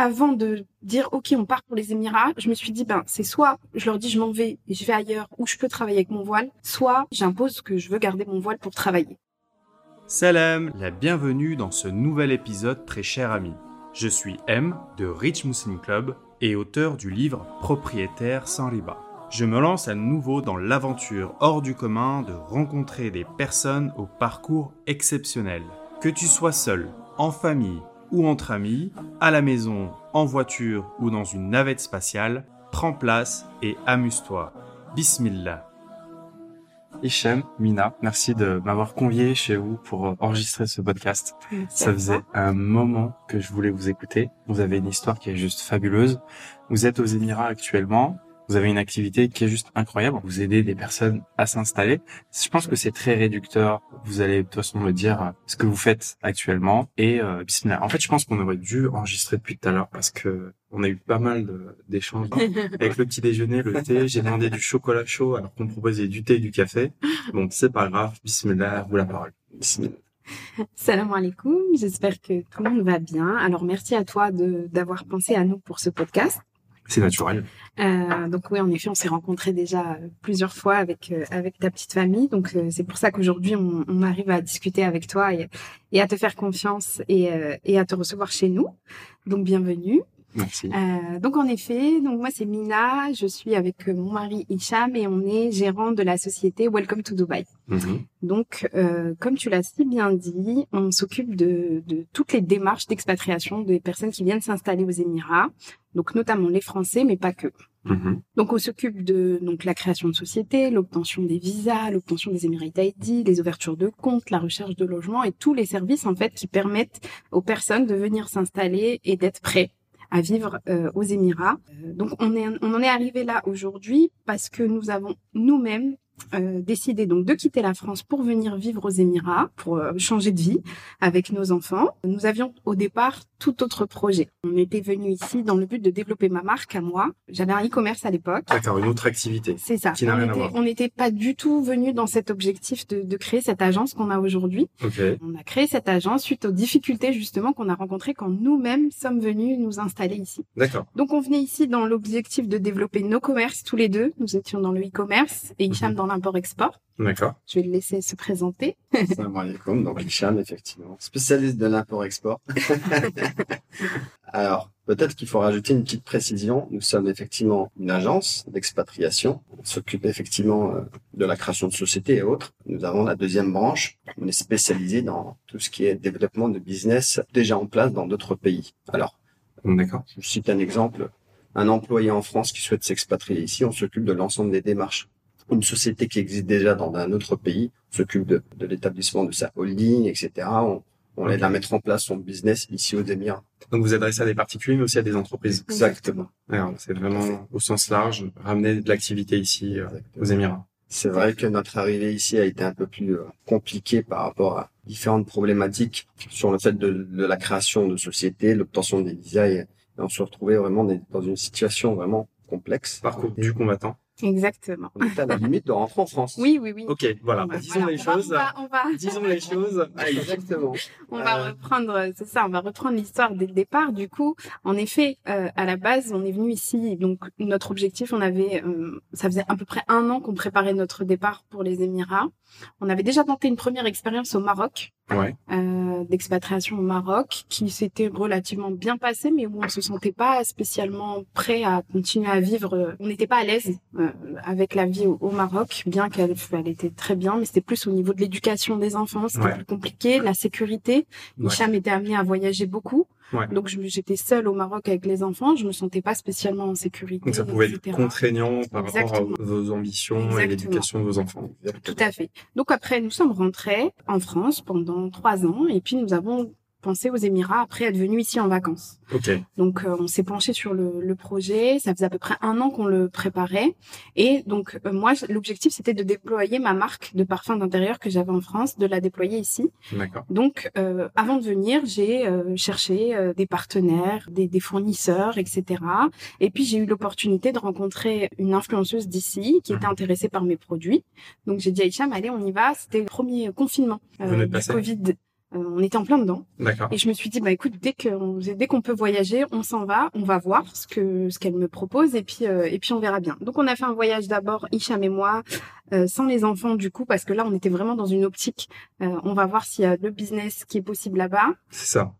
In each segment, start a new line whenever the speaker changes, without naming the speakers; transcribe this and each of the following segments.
avant de dire ok on part pour les Émirats, je me suis dit ben c'est soit je leur dis je m'en vais et je vais ailleurs où je peux travailler avec mon voile, soit j'impose que je veux garder mon voile pour travailler.
Salam, la bienvenue dans ce nouvel épisode très cher ami. Je suis M de Rich Muslim Club et auteur du livre Propriétaire sans riba. Je me lance à nouveau dans l'aventure hors du commun de rencontrer des personnes au parcours exceptionnel. Que tu sois seul, en famille ou entre amis, à la maison, en voiture ou dans une navette spatiale, prends place et amuse-toi. Bismillah.
Hichem, Mina, merci de m'avoir convié chez vous pour enregistrer ce podcast. Ça faisait un moment que je voulais vous écouter. Vous avez une histoire qui est juste fabuleuse. Vous êtes aux Émirats actuellement. Vous avez une activité qui est juste incroyable. Vous aidez des personnes à s'installer. Je pense que c'est très réducteur. Vous allez de toute façon me dire ce que vous faites actuellement. Et euh, En fait, je pense qu'on aurait dû enregistrer depuis tout à l'heure parce que on a eu pas mal d'échanges avec le petit déjeuner, le thé. J'ai demandé du chocolat chaud alors qu'on proposait du thé et du café. Bon, c'est pas grave. Bismillah, vous la parole. Bismillah.
Salam alaikum, j'espère que tout le monde va bien. Alors merci à toi d'avoir pensé à nous pour ce podcast.
C'est naturel.
Euh, donc oui, en effet, on s'est rencontrés déjà plusieurs fois avec euh, avec ta petite famille. Donc euh, c'est pour ça qu'aujourd'hui on, on, arrive à discuter avec toi et, et à te faire confiance et, euh, et à te recevoir chez nous. Donc bienvenue.
Merci.
Euh, donc en effet, donc moi c'est Mina, je suis avec euh, mon mari Hicham et on est gérant de la société Welcome to Dubai.
Mhm.
Donc euh, comme tu l'as si bien dit, on s'occupe de, de, toutes les démarches d'expatriation des personnes qui viennent s'installer aux Émirats, donc notamment les Français, mais pas que.
Mhm.
Donc on s'occupe de donc la création de sociétés, l'obtention des visas, l'obtention des Emirates ID, les ouvertures de comptes, la recherche de logement et tous les services en fait qui permettent aux personnes de venir s'installer et d'être prêts à vivre euh, aux Émirats. Euh, donc on, est, on en est arrivé là aujourd'hui parce que nous avons nous-mêmes euh, décidé donc de quitter la France pour venir vivre aux Émirats, pour euh, changer de vie avec nos enfants. Nous avions au départ tout autre projet. On était venu ici dans le but de développer ma marque à moi. J'avais un e-commerce à l'époque.
D'accord, une autre activité.
C'est ça.
Qui n'a rien à voir.
On n'était pas du tout venu dans cet objectif de, de créer cette agence qu'on a aujourd'hui.
Okay.
On a créé cette agence suite aux difficultés justement qu'on a rencontrées quand nous-mêmes sommes venus nous installer ici.
D'accord.
Donc on venait ici dans l'objectif de développer nos commerces tous les deux. Nous étions dans le e-commerce et Hicham dans l'import-export.
D'accord.
Je vais le laisser se présenter.
Salam alaikum. Donc, Hicham, effectivement, spécialiste de l'import-export. Alors, peut-être qu'il faut rajouter une petite précision. Nous sommes effectivement une agence d'expatriation. On s'occupe effectivement euh, de la création de sociétés et autres. Nous avons la deuxième branche. On est spécialisé dans tout ce qui est développement de business déjà en place dans d'autres pays. Alors,
D'accord.
je cite un exemple. Un employé en France qui souhaite s'expatrier ici, on s'occupe de l'ensemble des démarches. Une société qui existe déjà dans un autre pays s'occupe de, de l'établissement de sa holding, etc. On, on l'aide à mettre en place son business ici aux Émirats.
Donc vous adressez à des particuliers, mais aussi à des entreprises.
Exactement.
C'est vraiment au sens large, ramener de l'activité ici euh, aux Émirats.
C'est vrai que notre arrivée ici a été un peu plus euh, compliquée par rapport à différentes problématiques sur le fait de, de la création de sociétés, l'obtention des visas et, et on se retrouvait vraiment dans une situation vraiment complexe.
Parcours du combattant.
Exactement.
On à la limite de rentrer en France.
Oui, oui, oui.
Ok, voilà.
Bah,
Disons
voilà,
les
on va-
choses.
On va, on va,
Disons les choses.
Exactement.
on va
Euh,
reprendre, c'est ça, on va reprendre l'histoire dès le départ. Du coup, en effet, euh, à la base, on est venu ici. Donc, notre objectif, on avait, euh, ça faisait à peu près un an qu'on préparait notre départ pour les Émirats. On avait déjà tenté une première expérience au Maroc,
Ouais.
euh, d'expatriation au Maroc, qui s'était relativement bien passée, mais où on se sentait pas spécialement prêt à continuer à vivre. On n'était pas à l'aise euh, avec la vie au, au Maroc, bien qu'elle elle était très bien, mais c'était plus au niveau de l'éducation des enfants, c'était
Ouais.
plus compliqué, la sécurité.
Ouais.
Hicham était amené à voyager beaucoup.
Ouais.
Donc j'étais seule au Maroc avec les enfants, je me sentais pas spécialement en sécurité.
Donc ça pouvait être contraignant par rapport à vos ambitions et l'éducation de vos enfants.
Tout à fait. Donc après, nous sommes rentrés en France pendant trois ans et puis nous avons pensé aux Émirats après être venus ici en vacances.
Ok.
Donc euh, on s'est penché sur le, le projet. Ça faisait à peu près un an qu'on le préparait. Et donc euh, moi, l'objectif c'était de déployer ma marque de parfum d'intérieur que j'avais en France, de la déployer ici. Donc euh, avant de venir, j'ai euh, cherché euh, des partenaires, des, des fournisseurs, etc. Et puis j'ai eu l'opportunité de rencontrer une influenceuse d'ici qui était
Mhm.
intéressée par mes produits. Donc j'ai dit à Hicham, allez, on y va. C'était le premier confinement du
passer
Covid. On était en plein dedans.
D'accord.
Et je me suis dit, bah écoute, dès qu'on dès qu'on peut voyager, on s'en va, on va voir ce que ce qu'elle me propose et puis et puis on verra bien. Donc on a fait un voyage d'abord, Hicham et moi, sans les enfants du coup, parce que là on était vraiment dans une optique. on va voir s'il y a le business qui est possible là-bas.
C'est ça.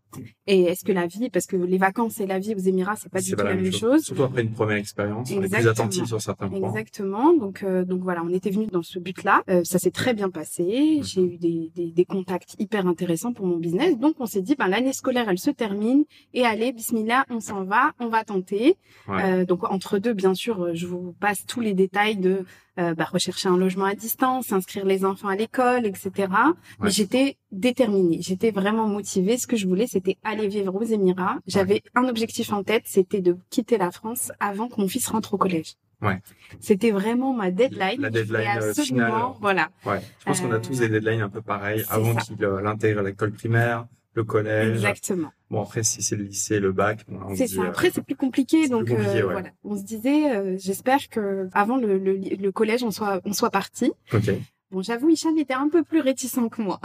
Et est-ce que la vie, parce que les vacances et la vie aux Émirats, c'est pas du tout la même, chose.
Surtout après une première expérience, on est plus attentif sur certains points.
Exactement. Donc, euh, donc voilà, on était venu dans ce but-là. Euh, ça s'est très bien passé. Mhm. J'ai eu des, des, des, contacts hyper intéressants pour mon business. Donc, on s'est dit, ben l'année scolaire, elle se termine et allez, Bismillah, on s'en va, on va tenter. Euh, donc entre deux, bien sûr, je vous passe tous les détails de euh, bah, rechercher un logement à distance, inscrire les enfants à l'école, etc. Mais j'étais déterminée, j'étais vraiment motivée. Ce que je voulais, c'était aller vivre aux Émirats. J'avais un objectif en tête, c'était de quitter la France avant que mon fils rentre au collège.
Ouais.
C'était vraiment ma deadline.
La deadline euh, finale.
Voilà.
Ouais. Je pense qu'on a tous des deadlines un peu pareils avant qu'il euh, intègre l'école primaire, le collège.
Exactement.
Bon après si c'est le lycée, le bac,
c'est ça. Après c'est plus compliqué donc euh, voilà. On se disait euh, j'espère que avant le, le, le, collège on soit on soit parti.
Ok.
Bon j'avoue Hicham était un peu plus réticent que moi.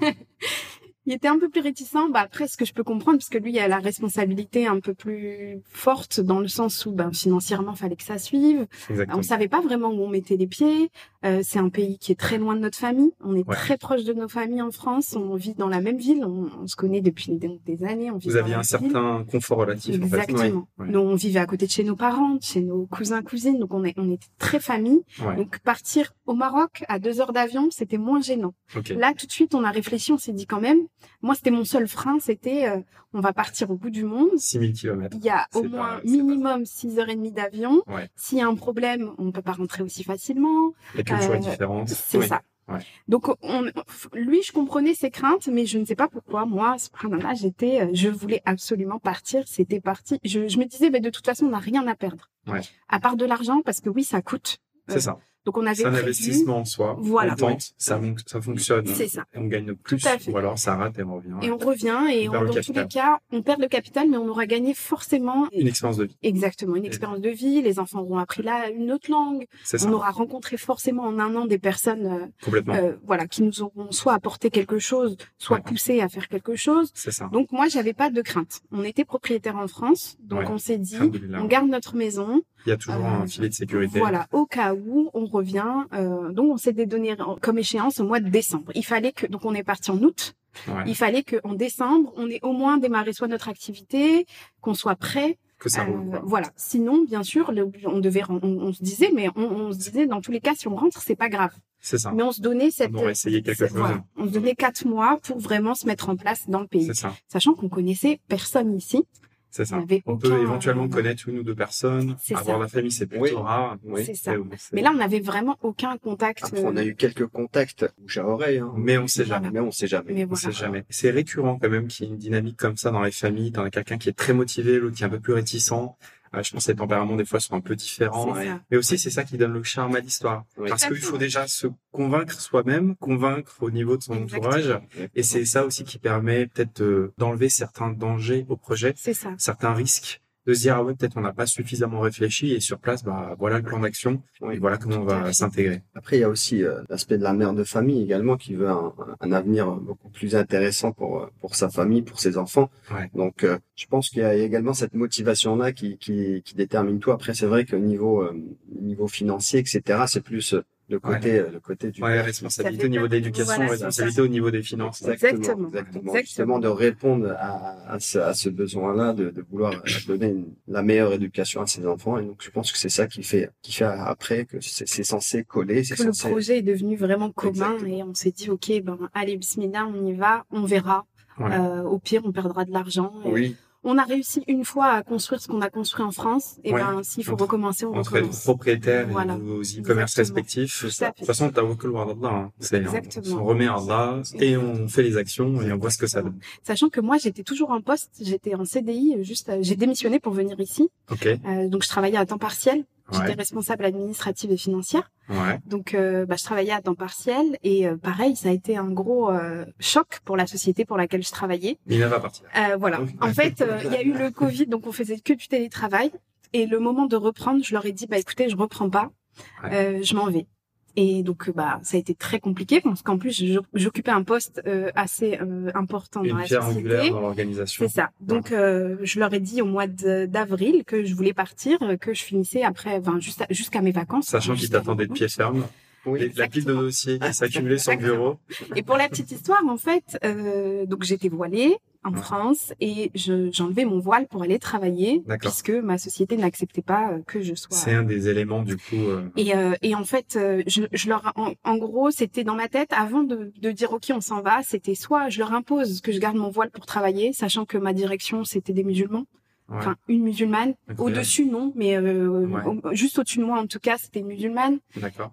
il était un peu plus réticent. Bah après, ce que je peux comprendre, parce que lui, il a la responsabilité un peu plus forte dans le sens où, ben, financièrement, fallait que ça suive.
Exactement.
On savait pas vraiment où on mettait les pieds. Euh, c'est un pays qui est très loin de notre famille. On est très proche de nos familles en France. On vit dans la même ville. On, se connaît depuis des, années. On vit
Vous aviez un certain confort relatif.
Exactement.
En fait.
Nous, on vivait à côté de chez nos parents, chez nos cousins, cousines. Donc, on, est, on était très famille. Donc, partir au Maroc à deux heures d'avion, c'était moins gênant. Là, tout de suite, on a réfléchi. On s'est dit quand même, moi, c'était mon seul frein, c'était euh, on va partir au bout du monde.
6000 km.
Il y a au moins minimum 6 heures et demie d'avion. S'il y a un problème, on ne peut pas rentrer aussi facilement.
Il y a quelque euh, différence.
C'est ça. Donc, on, lui, je comprenais ses craintes, mais je ne sais pas pourquoi. Moi, là, j'étais, euh, je voulais absolument partir. C'était parti. Je, me disais, mais de toute façon, on n'a rien à perdre. À part de l'argent, parce que oui, ça coûte.
C'est ça.
Donc on avait
c'est un investissement en soi.
Voilà.
On tente, ça, ça fonctionne.
C'est ça.
Et on gagne plus. Ou alors ça rate et on revient.
Et on revient et dans tous les cas, on perd le capital, mais on aura gagné forcément
une expérience de vie.
Exactement, une expérience de vie. Les enfants auront appris là une autre langue. Ça. On aura rencontré forcément en un an des personnes, euh,
complètement,
euh, voilà, qui nous auront soit apporté quelque chose, soit poussé à faire quelque chose.
C'est ça.
Donc moi, j'avais pas de crainte. On était propriétaire en France, donc on s'est dit, on garde notre maison.
Il y a toujours un euh, filet de sécurité.
Voilà, au cas où on revient. Euh, donc on s'est donné comme échéance au mois de décembre. Il fallait que donc on est parti en août. Il fallait qu'en décembre on ait au moins démarré soit notre activité, qu'on soit prêt.
Que ça
euh, voilà. Sinon, bien sûr, on devait, on, se disait, mais on, se disait dans tous les cas, si on rentre, c'est pas grave.
C'est ça.
Mais on se donnait cette.
On essayer quelque chose.
on se donnait quatre mois pour vraiment se mettre en place dans le pays.
Ça.
Sachant qu'on connaissait personne ici.
C'est ça. On, peut éventuellement connaître une ou deux personnes. Avoir la famille, c'est plutôt rare.
Oui. C'est ça. Mais là, on n'avait vraiment aucun contact.
Après, on a eu quelques contacts bouche à oreille. Hein.
Mais on sait jamais.
Mais on sait jamais.
Mais
on sait jamais. C'est récurrent quand même qu'il y ait une dynamique comme ça dans les familles, dans quelqu'un qui est très motivé, l'autre qui est un peu plus réticent je pense que les tempéraments des fois sont un peu différents, mais aussi c'est ça qui donne le charme à l'histoire. Parce qu'il faut déjà se convaincre soi-même, convaincre au niveau de son entourage, et c'est ça aussi qui permet peut-être euh, d'enlever certains dangers au projet, certains risques de se dire ah ouais peut-être on n'a pas suffisamment réfléchi et sur place bah voilà le plan d'action et voilà comment on va s'intégrer.
Après il y a aussi euh, l'aspect de la mère de famille également qui veut un, un, avenir beaucoup plus intéressant pour pour sa famille, pour ses enfants. Donc euh, je pense qu'il y a également cette motivation là qui qui, qui détermine tout. Après c'est vrai que niveau euh, niveau financier etc c'est plus le côté le côté du
ouais, responsabilité au niveau de l'éducation responsabilité au niveau des finances.
Exactement.
Exactement, justement de répondre à, à ce, à ce besoin là de, de vouloir donner la meilleure éducation à ses enfants. Et donc je pense que c'est ça qui fait qui fait après que c'est censé coller c'est
le projet est devenu vraiment commun et on s'est dit ok ben allez bismillah on y va on verra. Euh, au pire on perdra de l'argent
oui
on a réussi une fois à construire ce qu'on a construit en France, et ben s'il faut recommencer, on
entre
recommence.
propriétaires et vos e-commerce respectifs. De toute façon, tawakkul wa Allah. C'est on remet Allah et on fait les actions et on voit ce que ça donne.
Sachant que moi, j'étais toujours en poste, j'étais en CDI, juste j'ai démissionné pour venir ici.
Ok.
Euh, donc je travaillais à temps partiel. J'étais responsable administrative et financière.
Ouais.
Donc, euh, bah, je travaillais à temps partiel et euh, pareil, ça a été un gros euh, choc pour la société pour laquelle je travaillais.
Mina va partir.
voilà. en fait, il y a eu le Covid, donc on faisait que du télétravail. Et le moment de reprendre, je leur ai dit, bah écoutez, je reprends pas, je m'en vais. Et donc, bah, ça a été très compliqué parce qu'en plus, j'occupais un poste euh, assez euh, important
Une
dans la
pierre
société.
angulaire dans l'organisation.
C'est ça. Donc, euh, je leur ai dit au mois d'avril que je voulais partir, euh, que je finissais après, enfin, jusqu'à mes vacances.
Sachant qu'ils t'attendaient de pied ferme.
Oui.
Les- la pile de dossiers qui s'accumulait sur le bureau.
Et pour la petite histoire, en fait, euh, donc j'étais voilée en
Ouais.
France et je- j'enlevais mon voile pour aller travailler
D'accord.
puisque ma société n'acceptait pas euh, que je sois.
C'est un des éléments du coup. euh,
Et, euh, et en fait, euh, je, je leur, en, en gros, c'était dans ma tête avant de, de dire ok, on s'en va. C'était soit je leur impose que je garde mon voile pour travailler, sachant que ma direction c'était des musulmans,
ouais.
enfin une musulmane. Au-dessus non, mais euh,
Ouais.
au- juste au-dessus de moi en tout cas, c'était une musulmane.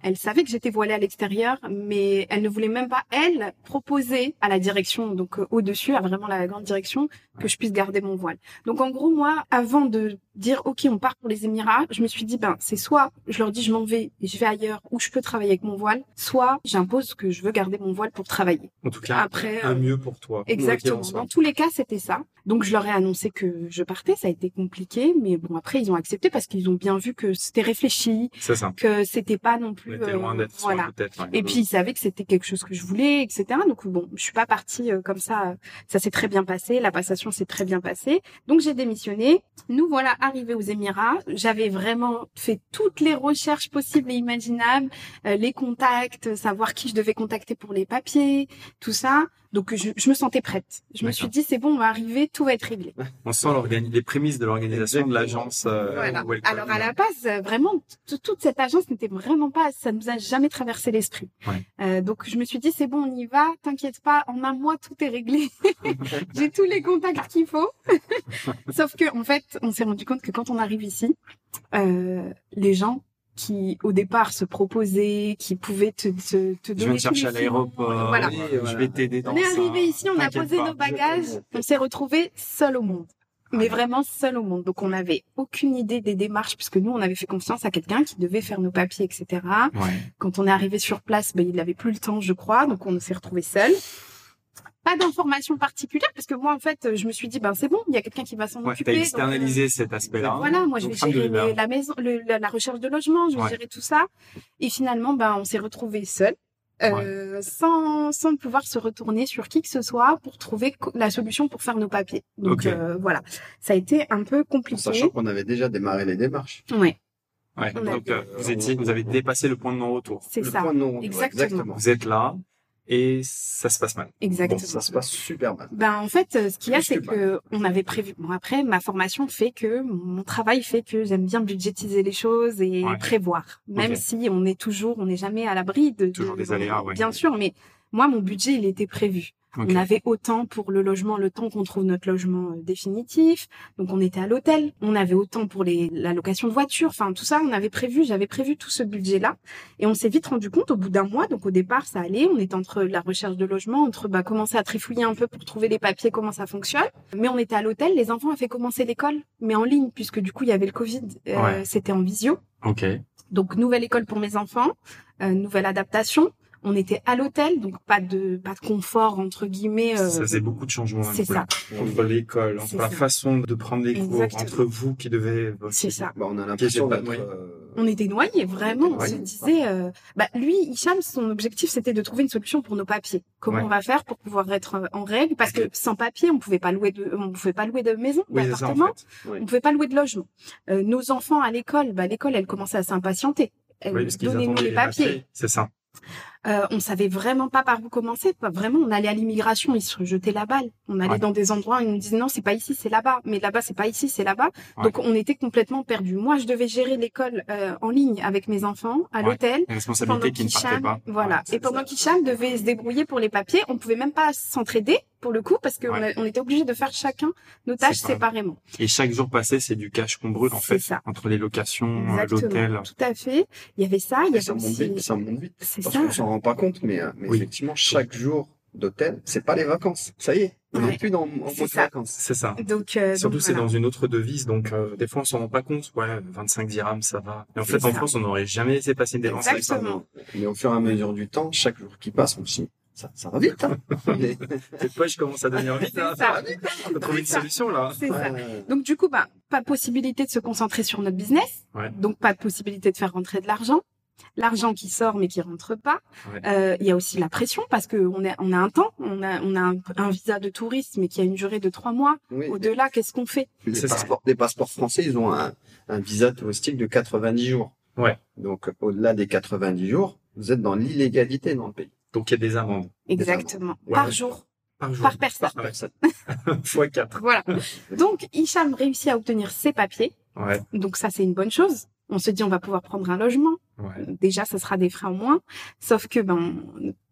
Elle savait que j'étais voilée à l'extérieur, mais elle ne voulait même pas, elle, proposer à la direction, donc euh, au-dessus, à vraiment la grande direction, que je puisse garder mon voile. Donc en gros, moi, avant de dire, OK, on part pour les Émirats, je me suis dit, ben, c'est soit je leur dis, je m'en vais et je vais ailleurs où je peux travailler avec mon voile, soit j'impose que je veux garder mon voile pour travailler.
En tout cas,
Après,
un
euh,
mieux pour toi.
Exactement. Dans tous les cas, c'était ça. Donc, je leur ai annoncé que je partais. Ça a été compliqué, mais bon, après, ils ont accepté parce qu'ils ont bien vu que c'était réfléchi,
C'est ça.
que c'était pas non
On
plus.
était
euh,
loin sur
voilà.
ouais.
Et puis ils savaient que c'était quelque chose que je voulais, etc. Donc bon, je suis pas partie euh, comme ça. euh, Ça s'est très bien passé, la passation s'est très bien passée. Donc j'ai démissionné. Nous voilà arrivés aux Émirats. J'avais vraiment fait toutes les recherches possibles et imaginables, euh, les contacts, savoir qui je devais contacter pour les papiers, tout ça. Donc je, je me sentais prête. Je me suis dit c'est bon, on va arriver, tout va être réglé.
On sent les prémices de l'organisation de l'agence. euh,
Voilà. Alors à la base, euh, vraiment, toute cette agence n'était vraiment pas, ça nous a jamais traversé l'esprit.
Ouais.
Euh, donc je me suis dit c'est bon, on y va, t'inquiète pas, en un mois tout est réglé. J'ai tous les contacts qu'il faut. Sauf que en fait, on s'est rendu compte que quand on arrive ici, euh, les gens qui au départ se proposaient, qui pouvaient te, te, te
Je
donner
viens te chercher à l'aéroport.
voilà.
Oui,
Je vais t'aider dans
On est arrivé ici, on a posé
pas.
nos bagages, on s'est retrouvé seul au monde. Mais vraiment seul au monde. Donc on n'avait aucune idée des démarches puisque nous on avait fait confiance à quelqu'un qui devait faire nos papiers, etc.
Ouais.
Quand on est arrivé sur place, ben, il n'avait plus le temps, je crois, donc on s'est retrouvé seul. Pas d'informations particulières parce que moi en fait je me suis dit ben c'est bon, il y a quelqu'un qui va s'en
Ouais, t'as
occuper. donc, euh,
externalisé cet aspect-là.
voilà, moi je vais gérer les- la maison, le- la, la recherche de logement, je vais
Ouais.
gérer tout ça. Et finalement, ben on s'est retrouvés seuls, euh, sans sans pouvoir se retourner sur qui que ce soit pour trouver la solution pour faire nos papiers. Donc
Ok.
euh, voilà, ça a été un peu
En
compliqué.
sachant qu'on avait déjà démarré les démarches.
Ouais. A-
Donc, euh, vous étiez, vous avez dépassé le point de non-retour.
c'est ça,
point de non-retour,
Exactement.
Vous êtes là et ça se passe mal.
exactement.
Bon, ça se passe super mal.
Ben en fait, ce qu'il y a, c'est
que
on avait prévu. Bon après, ma formation fait que mon travail fait que j'aime bien budgétiser les choses et
Ouais.
prévoir, même si on est toujours, on n'est jamais à l'abri de, de-
Toujours des aléas, ouais.
Bien sûr, mais moi, mon budget, il était prévu. On avait autant pour le logement, le temps qu'on trouve notre logement euh, définitif. Donc on était à l'hôtel. On avait autant pour les, la location de voiture. Enfin tout ça, on avait prévu. J'avais prévu tout ce budget-là. Et on s'est vite rendu compte au bout d'un mois. Donc au départ, ça allait. On était entre la recherche de logement, entre bah, commencer à trifouiller un peu pour trouver les papiers, comment ça fonctionne. Mais on était à l'hôtel. Les enfants avaient commencé l'école, mais en ligne puisque du coup il y avait le Covid. Euh,
Ouais.
C'était en visio.
Ok.
Donc nouvelle école pour mes enfants, euh, nouvelle adaptation. On était à l'hôtel, donc pas de pas de confort entre guillemets. euh,
ça faisait beaucoup de changements.
c'est
ce
ça.
Entre l'école, entre la
ça.
façon de prendre les cours,
Exactement.
entre vous qui devez.
C'est ça.
Bah, on a l'impression
pas
d'être... euh,
On était noyés, vraiment. On se disait, euh, bah, lui, Hicham, son objectif, c'était de trouver une solution pour nos papiers. Comment
Ouais.
on va faire pour pouvoir être euh, en règle? Parce que sans papier, on pouvait pas louer de, on pouvait pas louer de maison,
Oui, en
d'appartement.
fait.
Oui.
On pouvait pas louer de logement. Euh, nos enfants à l'école, bah, l'école, elle commençait à s'impatienter. Elle,
Oui,
Donnez-nous les papiers.
C'est ça.
Euh, on savait vraiment pas par où commencer. Pas vraiment, on allait à l'immigration, ils se jetaient la balle. On allait
Ouais.
dans des endroits, ils nous disaient non, c'est pas ici, c'est là-bas. Mais là-bas, c'est pas ici, c'est là-bas.
Ouais.
Donc on était complètement perdus. Moi, je devais gérer l'école euh, en ligne avec mes enfants à
Ouais.
l'hôtel.
Responsabilité qui ne partait pas.
voilà. Et pendant qu'Hicham devait se débrouiller pour les papiers, on pouvait même pas s'entraider pour le coup parce qu'on
Ouais.
on était obligé de faire chacun nos tâches
Séparément. Et chaque jour passé, c'est du cash qu'on brûle en fait.
ça.
Entre les locations, euh, l'hôtel.
Tout à fait. Il y avait ça, il y avait
ça monte
aussi.
vite, ça monte vite.
C'est
Parce
ça.
qu'on s'en rend pas compte, mais, euh, mais
Oui.
effectivement, chaque jour d'hôtel, c'est pas les vacances. Ça y est, on n'est
Ouais.
plus dans en mode vacances.
C'est ça.
Donc euh,
Surtout, c'est
voilà.
dans une autre devise, donc euh, des fois, on s'en rend pas compte. Ouais, 25 dirhams, ça va. Et en fait, en. France, on n'aurait jamais laissé passer une dépense.
Exactement.
Mais au fur et à mesure du temps, chaque jour qui passe, on se dit, ça, ça va vite. Hein Mais-
Cette poche commence à devenir vite. Hein.
ça.
On faut trouver une
ça.
solution là.
C'est ça. Donc du coup, bah, pas de possibilité de se concentrer sur notre business.
Ouais.
Donc pas de possibilité de faire rentrer de l'argent. l'argent qui sort mais qui rentre pas.
Ouais.
Euh, Il y a aussi la pression parce que on a, on a un temps, on a, on a un, un visa de touriste mais qui a une durée de trois mois.
Oui.
Au-delà, qu'est-ce qu'on fait?
Les passeports, les passeports français, ils ont un, un visa touristique de 90 jours.
Ouais.
Donc, au-delà des 90 jours, vous êtes dans l'illégalité dans le pays.
Donc il y a des amendes
Exactement.
Ouais.
Par jour,
par jour.
par personne.
Ouais.
Personne.
Fois 4.
Voilà. Donc, Hicham réussit à obtenir ses papiers.
Ouais.
Donc ça, c'est une bonne chose. On se dit, on va pouvoir prendre un logement.
Ouais.
Déjà, ça sera des frais en moins. Sauf que ben,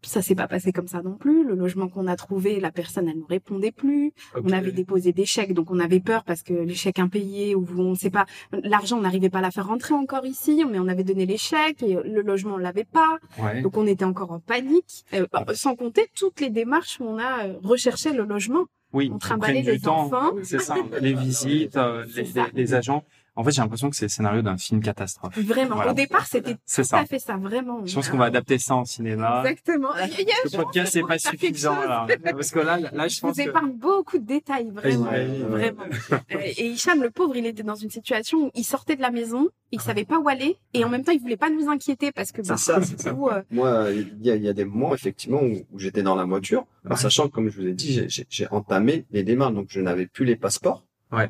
ça s'est pas passé comme ça non plus. Le logement qu'on a trouvé, la personne, elle nous répondait plus. On avait déposé des chèques, donc on avait peur parce que les chèques impayés ou on sait pas, l'argent, on n'arrivait pas à la faire rentrer encore ici, mais on avait donné les chèques et le logement, on l'avait pas.
Ouais.
Donc on était encore en panique. Euh, bah, sans compter toutes les démarches où on a euh, recherché le logement.
Oui,
on trimballait
prennent du
les
temps.
enfants.
C'est ça. Les visites, euh, les, les- les agents. En fait, j'ai l'impression que c'est le scénario d'un film catastrophe.
Vraiment.
Voilà.
Au départ, c'était
C'est
tout
ça.
à fait ça, vraiment.
Je pense qu'on va adapter ça en cinéma.
Exactement. Il y a-
Le podcast, c'est pas suffisant, là. Parce que là, là, je
Je
pense
vous
que...
épargne beaucoup de détails, vraiment.
Ouais,
vraiment. Euh, et Hicham, le pauvre, il était dans une situation où il sortait de la maison, il savait pas où aller, et en même temps, il voulait pas nous inquiéter parce que,
C'est
bah,
ça, c'est ça.
vous, euh,
Moi, il y a, il y a des moments, effectivement, où, où j'étais dans la voiture, en sachant que, comme je vous ai dit, j'ai- j'ai j'ai entamé les démarches, donc je n'avais plus les passeports.
Ouais,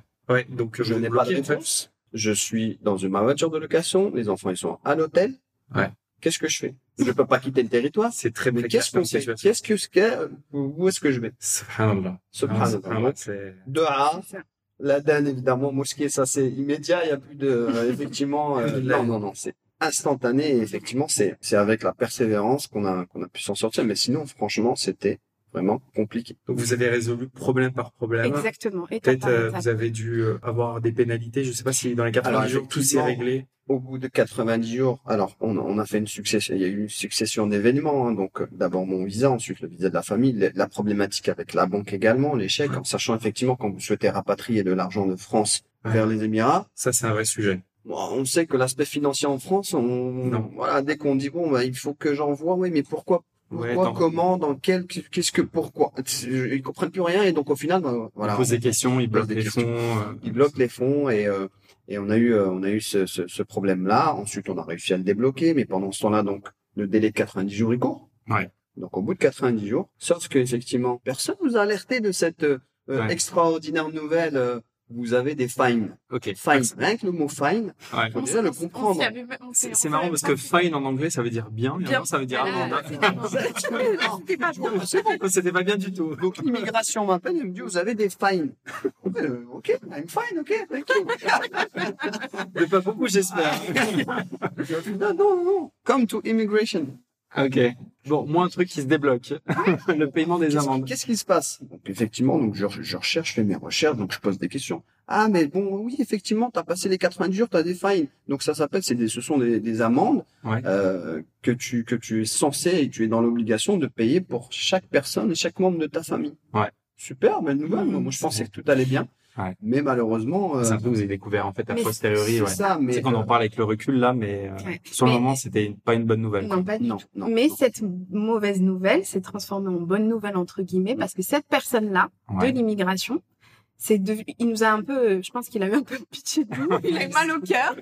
donc
Je
vous
n'ai pas de réponse. Je suis dans une, ma voiture de location, les enfants, ils sont à l'hôtel.
Ouais.
Qu'est-ce que je fais? Je peux pas quitter le territoire?
C'est très précaire
qu'est-ce qu'on fait. Qu'est-ce que Où est-ce que je vais?
Subhanallah.
Subhanallah.
Ça.
la Dan, évidemment, mosquée, ça c'est immédiat, il y a plus de, euh, effectivement, euh, non, non, non, c'est instantané, et effectivement, c'est, c'est avec la persévérance qu'on a, qu'on a pu s'en sortir, mais sinon, franchement, c'était vraiment compliqué.
Donc vous avez résolu problème par problème.
exactement.
Peut-être euh, vous avez dû euh, avoir des pénalités. Je sais pas si dans les 90
Alors,
jours tout s'est réglé.
Au bout de 90 jours, alors, on, on a fait une succession, il y a eu une succession d'événements, hein, donc, euh, d'abord mon visa, ensuite le visa de la famille, la, la problématique avec la banque également, les chèques, en sachant effectivement quand vous souhaitez rapatrier de l'argent de France
Ouais.
vers les Émirats,
Ça c'est un vrai sujet.
Bon, on sait que l'aspect financier en France, on,
Non.
voilà, dès qu'on dit bon, bah, il faut que j'envoie, oui, mais pourquoi,
Ouais,
comment, dans quel, qu'est-ce que, pourquoi, ils comprennent plus rien et donc au final, bah, voilà,
Ils posent des questions, ils bloquent
des questions.
fonds. euh,
ils bloquent les fonds et euh, et on a eu, euh, on a eu ce, ce, ce problème-là. Ensuite, on a réussi à le débloquer, mais pendant ce temps-là, donc le délai de 90 jours il court.
Ouais.
Donc au bout de 90 jours, sauf que effectivement, personne vous a alerté de cette euh, euh,
Ouais.
extraordinaire nouvelle. Vous avez des fines.
Ok.
Fines. Rien que le mot fine,
Ouais.
faut déjà le comprendre.
C'est marrant parce que fine en anglais ça veut dire bien, et en
Bien.
ça veut dire
Voilà,
amende.
c'était pas
bien du tout.
Donc l'immigration m'appelle et me dit vous avez des fines. Euh, ok, I'm fine, ok, thank you.
Mais pas beaucoup j'espère.
non, non, non. Come to immigration.
Ok. Bon, moi un truc qui se débloque. le paiement des
Qu'est-ce qui,
amendes.
qu'est-ce qui se passe? Donc effectivement, donc je, je recherche, je fais mes recherches, donc je pose des questions. Ah mais bon, oui, effectivement, t'as passé les 90 jours, t'as des fines. Donc ça s'appelle, c'est des, ce sont des, des amendes
Ouais.
euh, que tu que tu es censé et tu es dans l'obligation de payer pour chaque personne et chaque membre de ta famille.
Ouais.
Super, belle nouvelle.
Mmh,
Moi, je pensais que tout allait bien.
Ouais.
Mais malheureusement, euh,
C'est un truc que vous avez découvert en fait a
Mais
posteriori.
c'est
Ouais.
ça. Mais
C'est qu'on en parle avec le recul là, mais euh,
Ouais.
sur le
Mais-
moment c'était pas une bonne nouvelle.
Non, pas du
non,
tout.
non,
Mais
non.
cette mauvaise nouvelle s'est transformée en bonne nouvelle entre guillemets parce que cette personne-là
Ouais.
de l'immigration, c'est devenu, il nous a un peu, je pense qu'il a eu un peu pitié de nous, il a eu mal au cœur.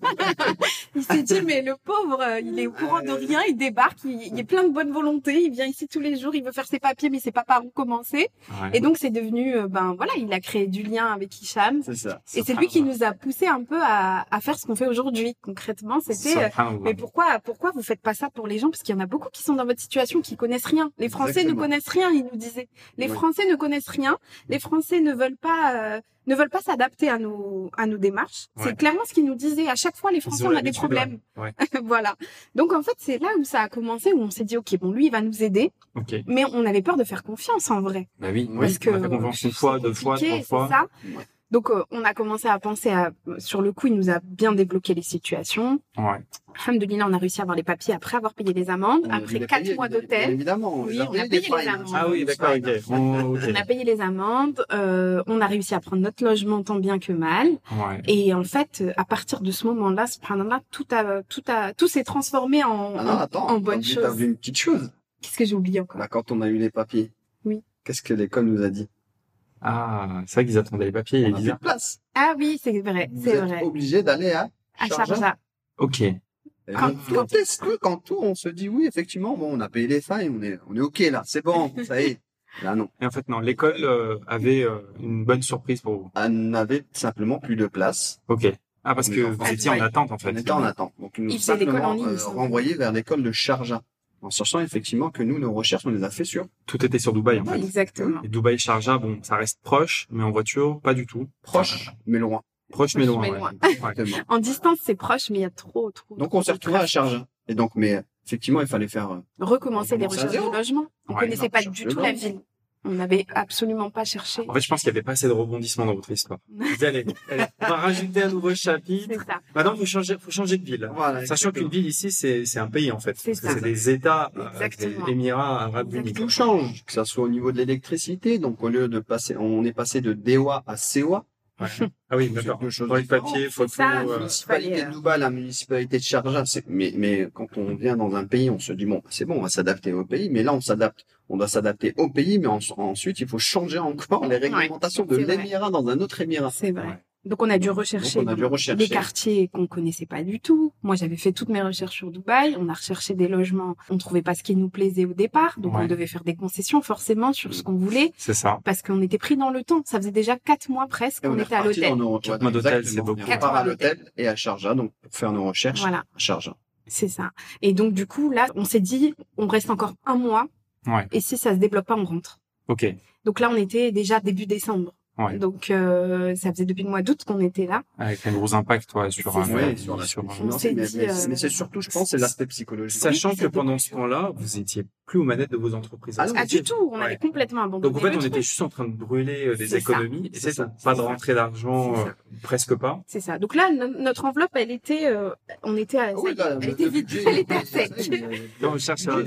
il s'est dit mais le pauvre, euh, il est au courant de rien, il débarque, il, il est plein de bonne volonté, il vient ici tous les jours, il veut faire ses papiers mais il sait pas par où commencer.
Ouais.
Et donc c'est devenu, euh, ben voilà, il a créé du lien avec Hicham.
c'est ça.
Et c'est lui qui nous a poussé un peu à, à faire ce qu'on fait aujourd'hui. Concrètement, c'était euh, mais pourquoi, pourquoi vous faites pas ça pour les gens? Parce qu'il y en a beaucoup qui sont dans votre situation qui connaissent rien. Les Français
Exactement.
ne connaissent rien, ils nous disaient. Les
Oui.
Français ne connaissent rien. Les Français ne veulent pas, euh, ne veulent pas s'adapter à nos, à nos démarches.
Ouais.
C'est clairement ce qu'ils nous disaient. À chaque fois, les Français,
ont
on a des problèmes.
ouais.
voilà. Donc en fait, c'est là où ça a commencé, où on s'est dit, ok, bon, lui, il va nous aider, mais on avait peur de faire confiance en vrai.
Bah oui.
Oui,
Parce que
on a fait confiance une fois, deux fois, trois fois.
c'est ça.
Ouais.
Donc euh, on a commencé à penser à, sur le coup, il nous a bien débloqué les situations.
Ouais.
Alhamdoulilah, on a réussi à avoir les papiers après avoir payé les amendes,
On
après quatre mois d'hôtel.
Évidemment.
Oui, on a payé les amendes.
Ah oui, d'accord, ok. On-
a payé les amendes, euh, on a réussi à prendre notre logement tant bien que mal.
Ouais.
Et en fait, à partir de ce moment-là, subhanallah, tout a, tout a, tout s'est transformé en,
Ah non, attends,
en bonne chose.
T'as vu une petite chose.
Qu'est-ce que j'ai oublié encore?
Là, quand on a eu les papiers.
Oui.
Qu'est-ce que l'école nous a dit?
Ah, c'est vrai qu'ils attendaient les papiers et
On
les
a plus
visas.
de place.
Ah oui, c'est vrai,
Vous
c'est
êtes
vrai.
obligé d'aller à
À
Sharjah.
Ok.
Quand-
on
quand-
teste que quand tout, on se dit oui, effectivement, bon, on a payé les failles, on est, on est ok là, c'est bon, ça y est. Là non,
Et en fait, non, l'école euh, avait euh, une bonne surprise pour vous.
on n'avait simplement plus de place.
Ok. Ah, parce
On
que
est
vous étiez en attente, en fait.
On était en attente. Donc ils nous simplement
en ligne,
euh, renvoyés vers l'école de Sharjah. En sachant effectivement que nous, nos recherches, on les a fait sur
Tout était sur Dubaï, en fait.
Exactement.
Et Dubaï, Sharjah, bon, ça reste proche, mais en voiture, pas du tout.
proche, mais loin.
Proche, mais loin.
mais
ouais.
loin.
Ouais.
Exactement.
En distance, c'est proche, mais il y a trop, trop.
Donc
trop
on s'est retrouvé à. Sharjah. Et donc, mais effectivement, il fallait faire. euh,
Recommencer
à
recherches de
zéro.
logement. On
Ouais,
connaissait
non,
pas du tout la ville. On n'avait absolument pas cherché.
En fait, je pense qu'il n'y avait pas assez de rebondissements dans votre histoire. Vous allez, allez, on va rajouter un nouveau chapitre.
C'est ça.
Maintenant, faut changer, faut changer de ville.
Voilà,
Sachant qu'une ville ici, c'est, c'est un pays, en fait.
C'est
Parce que
ça.
c'est des États, euh,
Exactement.
des Émirats Arabes Unis.
Tout change, que ça soit au niveau de l'électricité. Donc au lieu de passer, on est passé de Dewa à Sewa.
Ouais. Ah oui, d'accord. Pour les
différentes.
papiers,
C'est
photos.
ça,
euh,
municipalité de Dubaï, la municipalité de Sharjah, c'est, mais, mais quand on vient dans un pays, on se dit, bon, c'est bon, on va s'adapter au pays, mais là, on s'adapte, on doit s'adapter au pays, mais en- ensuite, il faut changer encore les réglementations de l'émirat dans un autre émirat.
C'est vrai. Donc on a dû rechercher,
a dû
les quartiers qu'on connaissait pas du tout. Moi j'avais fait toutes mes recherches sur Dubaï. On a recherché des logements. On trouvait pas ce qui nous plaisait au départ, donc
Ouais.
on devait faire des concessions forcément sur ce qu'on voulait
C'est ça.
parce qu'on était pris dans le temps. Ça faisait déjà quatre mois presque qu'on était à l'hôtel.
Quatre mois d'hôtel, c'est beaucoup.
On part à l'hôtel et à Sharjah, donc, pour faire nos recherches
Voilà,
à Sharjah.
c'est ça. Et donc du coup là, on s'est dit, on reste encore un mois.
Ouais.
Et si ça se débloque pas, on rentre.
Ok.
Donc là, on était déjà début décembre.
Ouais.
Donc euh, ça faisait depuis le mois d'août qu'on était là.
Avec un gros impact, ouais, sur un.
Oui,
ouais,
sur la
sur
On s'est
mais,
dit,
mais-
euh,
mais c'est surtout, je pense, c'est l'aspect psychologique.
Sachant que pendant ce temps-là, vous étiez plus aux manettes de vos entreprises.
Ah non,
Ah du tout, on
Ouais.
avait complètement abandonné.
Donc en fait, on était juste en train de brûler euh, des économies et c'est
ça.
Pas de rentrée d'argent, euh, presque pas.
C'est ça. Donc là, no- notre enveloppe, elle était, euh, on était, à,
Ah là,
elle
le-
était vide, elle était à sec.
on cherche
euh,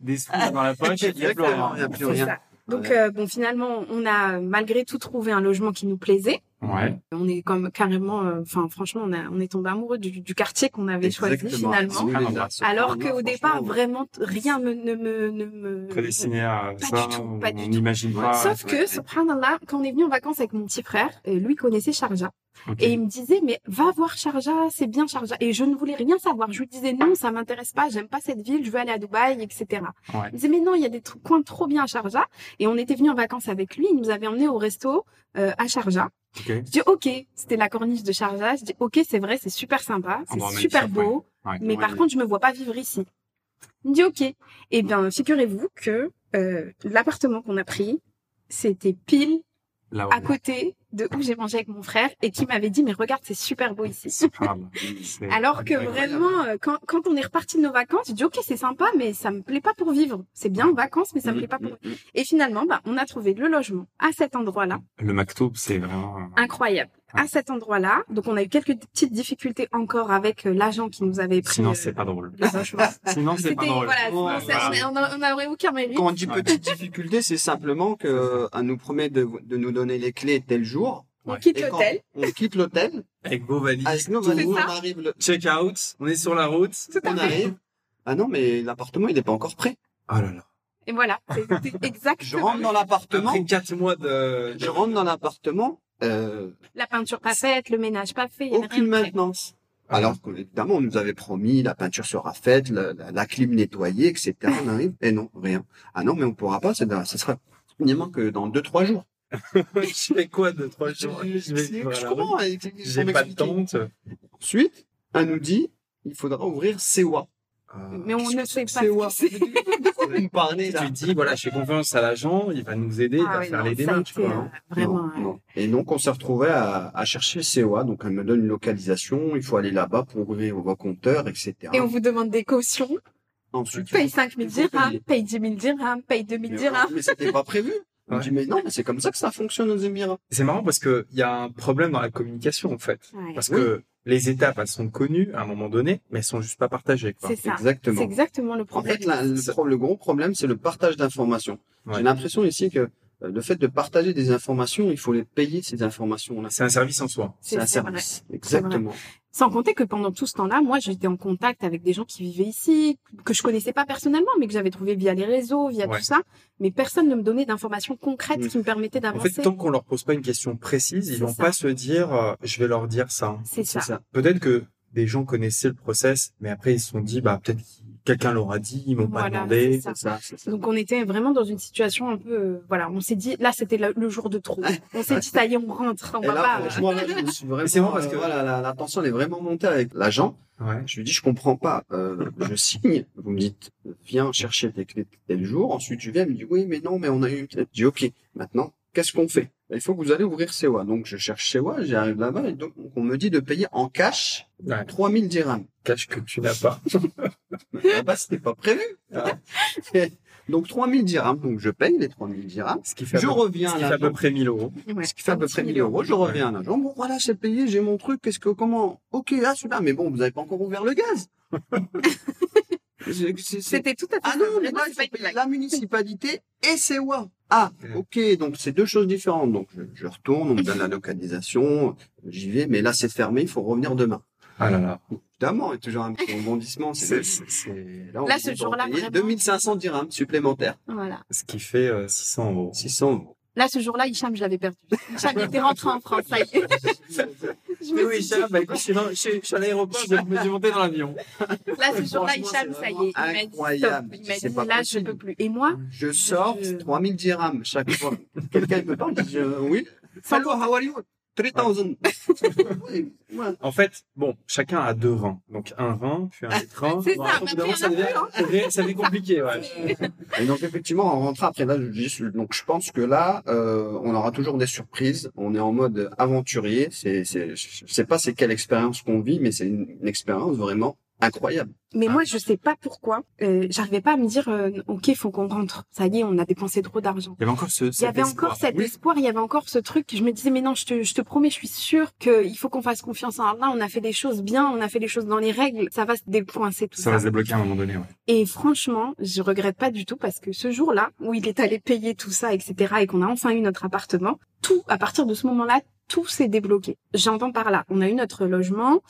des sous dans la poche, il y a plus rien.
Donc
Ouais.
euh, bon, finalement, on a malgré tout trouvé un logement qui nous plaisait.
Ouais.
On est comme carrément, euh, enfin franchement, on, a, on est tombé amoureux du, du quartier qu'on avait choisi finalement.
Oui,
Alors qu'au départ, vraiment, rien me, ne me, ne me.
Prédestiné à
Pas
ça,
du tout, pas
on n'imagine pas.
Sauf que, subhanallah, quand on est venu en vacances avec mon petit frère, euh, lui connaissait Sharjah. Et il me disait, mais va voir Sharjah, c'est bien Sharjah. Et je ne voulais rien savoir. Je lui disais, non, ça m'intéresse pas, j'aime pas cette ville, je veux aller à Dubaï, etc.
Ouais.
Il me disait, mais non, il y a des coins trop bien à Sharjah. Et on était venu en vacances avec lui, il nous avait emmené au resto euh, à Sharjah.
Ok.
Je dis, ok, c'était la corniche de Sharjah. Je dis, ok, c'est vrai, c'est super sympa, c'est super beau.
Ouais.
Mais par contre, je me vois pas vivre ici. Il me dit, ok. Eh bien, figurez-vous que euh, l'appartement qu'on a pris, c'était pile
Là
à côté de où j'ai mangé avec mon frère et qui m'avait dit mais regarde c'est super beau ici. Alors que vraiment euh, quand, quand on est reparti de nos vacances, j'ai dit ok c'est sympa mais ça me plaît pas pour vivre. C'est bien en vacances mais ça me plaît pas pour.
Mm, mm, mm.
Et finalement bah on a trouvé le logement à cet endroit-là,
Le Maktoub, c'est vraiment. euh,
incroyable. À cet endroit-là, donc on a eu quelques petites difficultés encore avec euh, l'agent qui nous avait pris.
Sinon,
euh,
c'est pas drôle. Sinon, c'est pas drôle.
voilà, sinon,
Ouais,
c'est-
voilà.
on a- on n'aurait aucun mérite.
Quand on dit
Ouais.
petite difficulté, c'est simplement que euh, elle nous promet de, de nous donner les clés tel jour.
On
Ouais.
quitte l'hôtel.
On quitte l'hôtel.
Avec vos valises.
Avec nos valises, on arrive. le-
Check out. On est sur la route.
Tout
On arrive. Ah non, mais l'appartement, il n'est pas encore prêt.
Oh là là.
Et voilà, c'est c'est exactement.
Je rentre dans l'appartement.
Après quatre mois de.
Je rentre dans l'appartement. Euh,
La peinture pas faite, le ménage pas fait, il y avait
aucune
rien de prêt.
maintenance. Alors qu'évidemment, on nous avait promis, la peinture sera faite, la, la, la clim nettoyée, etc. On arrive, et non, rien. Ah non, mais on pourra pas, c'est dans- ça sera uniquement que dans deux, trois jours.
je fais quoi de trois jours Je vais
comprends, ils
J'ai pas de tente.
Ensuite, elle nous dit, il faudra ouvrir Sewa.
Mais on ne sait pas. Ce que c'est.
Là.
Tu dis, voilà, je fais confiance à l'agent, il va nous aider, il
Ah
va
oui,
faire les démarches. quoi.
euh, vraiment.
Non,
euh,
non. Et donc, on s'est retrouvé à, à chercher Sewa. Donc, elle me donne une localisation. Il faut aller là-bas pour ouvrir vos compteurs, etc.
Et on vous demande des cautions.
Ensuite,
Paye
faut-
5 000
il faut
dirhams, paye 10 000 dirhams, paye 2 000
Mais,
dirhams.
mais c'était pas prévu. On
Ouais.
dit, mais non, mais c'est comme ça que ça fonctionne aux Émirats.
C'est marrant parce que il y a un problème dans la communication, en fait.
Ouais.
Parce
Oui.
que les étapes, elles sont connues à un moment donné, mais elles sont juste pas partagées, quoi.
C'est ça. C'est
Exactement.
exactement le
En
problème.
fait, la- le, pro- le gros problème, c'est le partage d'informations.
Ouais.
J'ai l'impression ici que euh, le fait de partager des informations, il faut les payer, ces informations-là.
C'est un service en soi.
C'est un service. Exactement.
Sans compter que pendant tout ce temps-là, moi, j'étais en contact avec des gens qui vivaient ici, que je connaissais pas personnellement, mais que j'avais trouvé via les réseaux, via
Ouais.
tout ça. Mais personne ne me donnait d'informations concrètes qui me permettaient
En
d'avancer.
fait, tant qu'on leur pose pas une question précise, ils vont
ça.
pas se dire, euh, je vais leur dire ça.
C'est
C'est
ça.
ça.
Peut-être que des gens connaissaient le process, mais après ils se sont dit, bah peut-être quelqu'un leur a dit, ils m'ont pas demandé.
c'est ça.
ça.
Donc on était vraiment dans une situation un peu, euh, voilà, on s'est dit, là c'était le, le jour de trop. On s'est dit, ça y est, on rentre, on
Et
va
là,
pas.
franchement, là, je me suis vraiment,
Mais c'est bon parce
euh,
que-
voilà, la, la tension elle est vraiment montée avec l'agent.
Ouais.
Je lui dis, je comprends pas. Euh, je signe. Vous me dites, viens chercher tes clés tel jour. Ensuite, je viens. Il me dit, oui, mais non, mais on a eu. Je dis, ok. Maintenant, qu'est-ce qu'on fait? Il faut que vous allez ouvrir Sewa. Donc, je cherche Sewa. J'arrive là-bas et donc on me dit de payer en cash
Ouais.
3000 dirhams.
Cache que tu n'as pas.
Là-bas, c'était pas prévu. donc 3000 dirhams. Donc, je paye les 3000 dirhams.
Ce qui fait,
Je
peu-
reviens
ce qui fait à peu près 1000 euros.
Ouais.
Ce qui fait à peu près 1000 euros. Je reviens à l'agent. Bon, voilà, c'est payé, j'ai mon truc. Qu'est-ce que, comment? Ok, ah, celui-là. Mais bon, vous avez pas encore ouvert le gaz.
C'était tout à fait
Ah non, mais là,
c'est
il la municipalité et Sewa. Ah, ok, donc c'est deux choses différentes. Donc, je, je retourne, on me donne la localisation, j'y vais, mais là, c'est fermé, il faut revenir demain.
Ah là là.
Évidemment, il y a toujours un petit rebondissement.
C'est,
C'est, là, on
Là, ce jour-là,
on paye
vraiment.
2500 dirhams supplémentaires.
Voilà.
ce qui fait euh, 600 euros.
600 euros.
Là, ce jour-là, Hicham, je l'avais perdu. Hicham, il était rentré en France, ça y est. Je me suis dit-
bah, écoute, je suis, dans- je suis- je suis à l'aéroport, je me suis monté dans l'avion.
Là, ce jour-là, Hicham, ça y est. Il
vraiment
m'a dit stop.
incroyable.
Il m'a dit, là, je
possible.
peux plus. Et moi,
Je sors
Je-
3000 dirhams chaque fois. Quelqu'un peut pas me dire, euh, oui. Hello, how are you? 3000. Oui, ouais.
En fait, bon, chacun a deux reins. Donc un rein, puis un écran.
C'est
Bon,
ça, après,
devient,
plus, hein.
ça devient- ça devient compliqué, ouais.
Et donc effectivement, en rentrant après là, je dis, donc je pense que là, euh, on aura toujours des surprises. On est en mode aventurier. C'est, c'est, je sais pas c'est quelle expérience qu'on vit, mais c'est une, une expérience vraiment incroyable.
mais moi, je sais pas pourquoi. Euh, J'arrivais pas à me dire, euh, ok, faut qu'on rentre. Ça y est, on a dépensé trop d'argent.
Il y avait encore ce,
Il y avait encore cet
Oui.
espoir, il y avait encore ce truc. Je me disais, mais non, je te, je te promets, je suis sûre qu'il faut qu'on fasse confiance en Allah. On a fait des choses bien, on a fait les choses dans les règles. Ça va se décoincer tout
Ça
ça.
va se débloquer à un moment donné, ouais.
Et franchement, je regrette pas du tout parce que ce jour-là, où il est allé payer tout ça, etc., et qu'on a enfin eu notre appartement, tout, à partir de ce moment-là, tout s'est débloqué. J'entends par là, on a eu notre logement,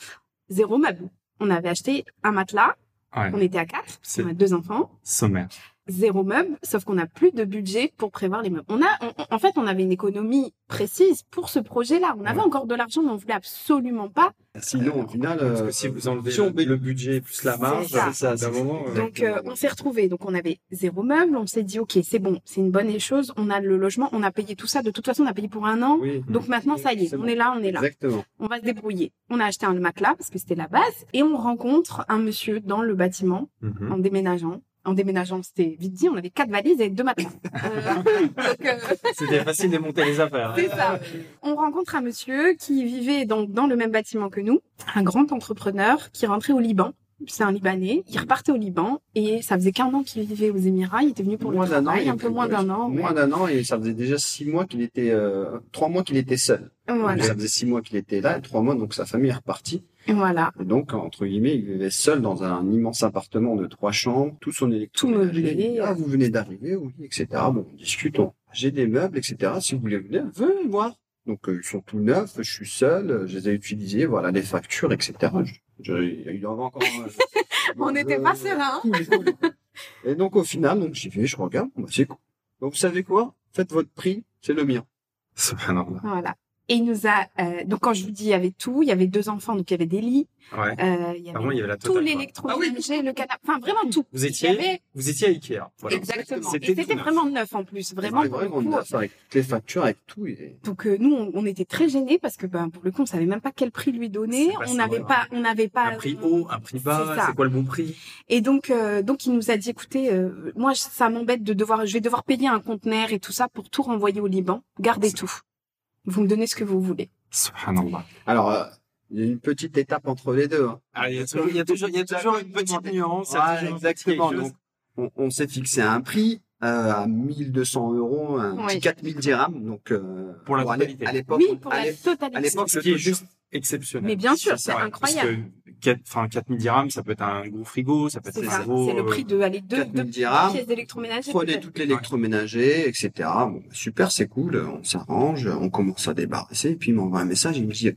zéro meuble. On avait acheté un matelas,
Ouais.
on était à quatre, on a deux enfants,
Sommaire.
Zéro meuble, sauf qu'on n'a plus de budget pour prévoir les meubles. On a, on- en fait, on avait une économie précise pour ce projet-là. On avait
Ouais.
encore de l'argent, mais on voulait absolument pas.
Sinon, au final,
Parce
euh,
que si vous enlevez
si on
le, le budget plus la marge,
ça.
c'est ça, d'un moment. euh,
Donc, euh, on s'est retrouvés. Donc, on avait zéro meuble. On s'est dit, ok, c'est bon, c'est une bonne chose. On a le logement, on a payé tout ça. De toute façon, on a payé pour un an.
oui.
Donc maintenant, ça y est, on
bon.
est là, on est là.
Exactement.
On va se débrouiller. On a acheté un matelas parce que c'était la base et on rencontre un monsieur dans le bâtiment
mhm.
en déménageant. En déménageant, c'était vite dit, on avait quatre valises et deux matelas. Euh, euh,
C'était facile de monter les affaires.
c'est ça. On rencontre un monsieur qui vivait donc dans le même bâtiment que nous, un grand entrepreneur qui rentrait au Liban. C'est un Libanais. Il repartait au Liban et ça faisait qu'un an qu'il vivait aux Émirats. Il était venu pour
Moins
le
d'un an,
travail,
il
un peu moins d'un an. ouais.
Moins d'un an et ça faisait déjà six mois qu'il était, euh, trois mois qu'il était seul.
Voilà.
Ça faisait six mois qu'il était là et trois mois donc sa famille est repartie.
Voilà.
Et donc, entre guillemets, il vivait seul dans un immense appartement de trois chambres, tout son électroménager.
meublé.
Ah, vous venez d'arriver, oui, etc. Bon, discutons. J'ai des meubles, etc. Si vous voulez venir, venez voir. Donc, euh, ils sont tout neufs, je suis seul, euh, je les ai utilisés, voilà, les factures, etc. Je, je, il y en avait encore...
On
je-
n'était pas serein.
Et donc, au final, donc, j'y vais, je regarde, bah, c'est cool. Donc, vous savez quoi? Faites votre prix, c'est le mien.
Subhanallah.
Voilà. Et il nous a euh, donc quand je vous dis il y avait tout, il y avait deux enfants donc il y avait des lits,
Ouais.
euh, il y avait
il y avait la
tout l'électroménager, le canapé, enfin vraiment tout.
Vous
Il y
étiez,
avait-
vous étiez à Ikea. Voilà.
Exactement.
C'était
Et c'était vraiment neuf en plus, vraiment
C'est
pour le
vraiment
coup.
neuf, avec toutes les factures, avec tout. Et...
Donc euh, nous on, on était très gênés parce que ben pour le coup on savait même pas quel prix lui donner, on n'avait pas on n'avait pas
Un prix haut, un prix bas, c'est quoi le bon prix?
Et donc euh, donc il nous a dit écoutez euh, moi ça m'embête de devoir je vais devoir payer un conteneur et tout ça pour tout renvoyer au Liban, gardez tout. Vous me donnez ce que vous voulez.
Subhanallah.
Alors, euh, il y a une petite étape entre les deux. Hein.
Ah, il y a toujours, il y a toujours, il y a toujours une petite nuance.
exactement. Donc, on, on s'est fixé un prix euh, à 1200 euros, un
Oui.
petit 4000 dirhams. Donc, euh,
Pour la totalité.
à l'époque,
Oui, pour
à
la totalité.
à l'époque,
Ce qui est juste exceptionnel.
Mais bien sûr, c'est incroyable.
Parce que 4, enfin, 4000 dirhams, ça peut être un gros frigo, ça peut être un gros,
C'est le
euh,
prix de aller deux,
4000
deux
dirhams.
pièces d'électroménager.
prenez
peut-être.
tout l'électroménager, etc. Bon, bah, super, c'est cool, on s'arrange, on commence à débarrasser, et puis il m'envoie un message, il me dit,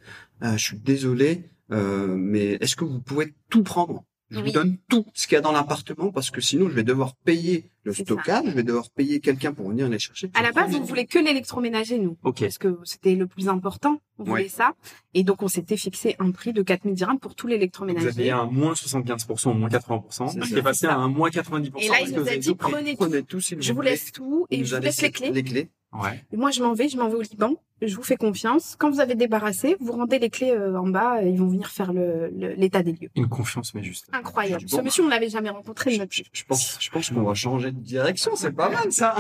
euh, je suis désolé, euh, mais est-ce que vous pouvez tout prendre? Je
Oui.
vous donne tout ce qu'il y a dans l'appartement parce que sinon je vais devoir payer le stockage, je vais devoir payer quelqu'un pour venir les chercher.
À la base, on voulait que l'électroménager, nous.
Ok.
Parce que c'était le plus important. On voulait
Ouais.
ça. Et donc, on s'était fixé un prix de 4000 dirhams pour tout
Vous aviez
l'électroménager.
un moins 75% ou moins 80%,
C'est
qui est passé à un moins 90%.
Et là, il nous a dit,
tout
prenez tout.
Prenez tout s'il
Je vous laisse tout et je vous laisse les clés.
Les clés.
Ouais.
Et Moi, je m'en vais, je m'en vais au Liban. Je vous fais confiance. Quand vous avez débarrassé, vous rendez les clés euh, en bas. et Ils vont venir faire le- le- l'état des lieux.
Une confiance, mais juste.
Incroyable.
Bon,
Ce monsieur, on l'avait jamais rencontré
Je, je- je pense, je pense qu'on va changer de direction. C'est pas mal ça.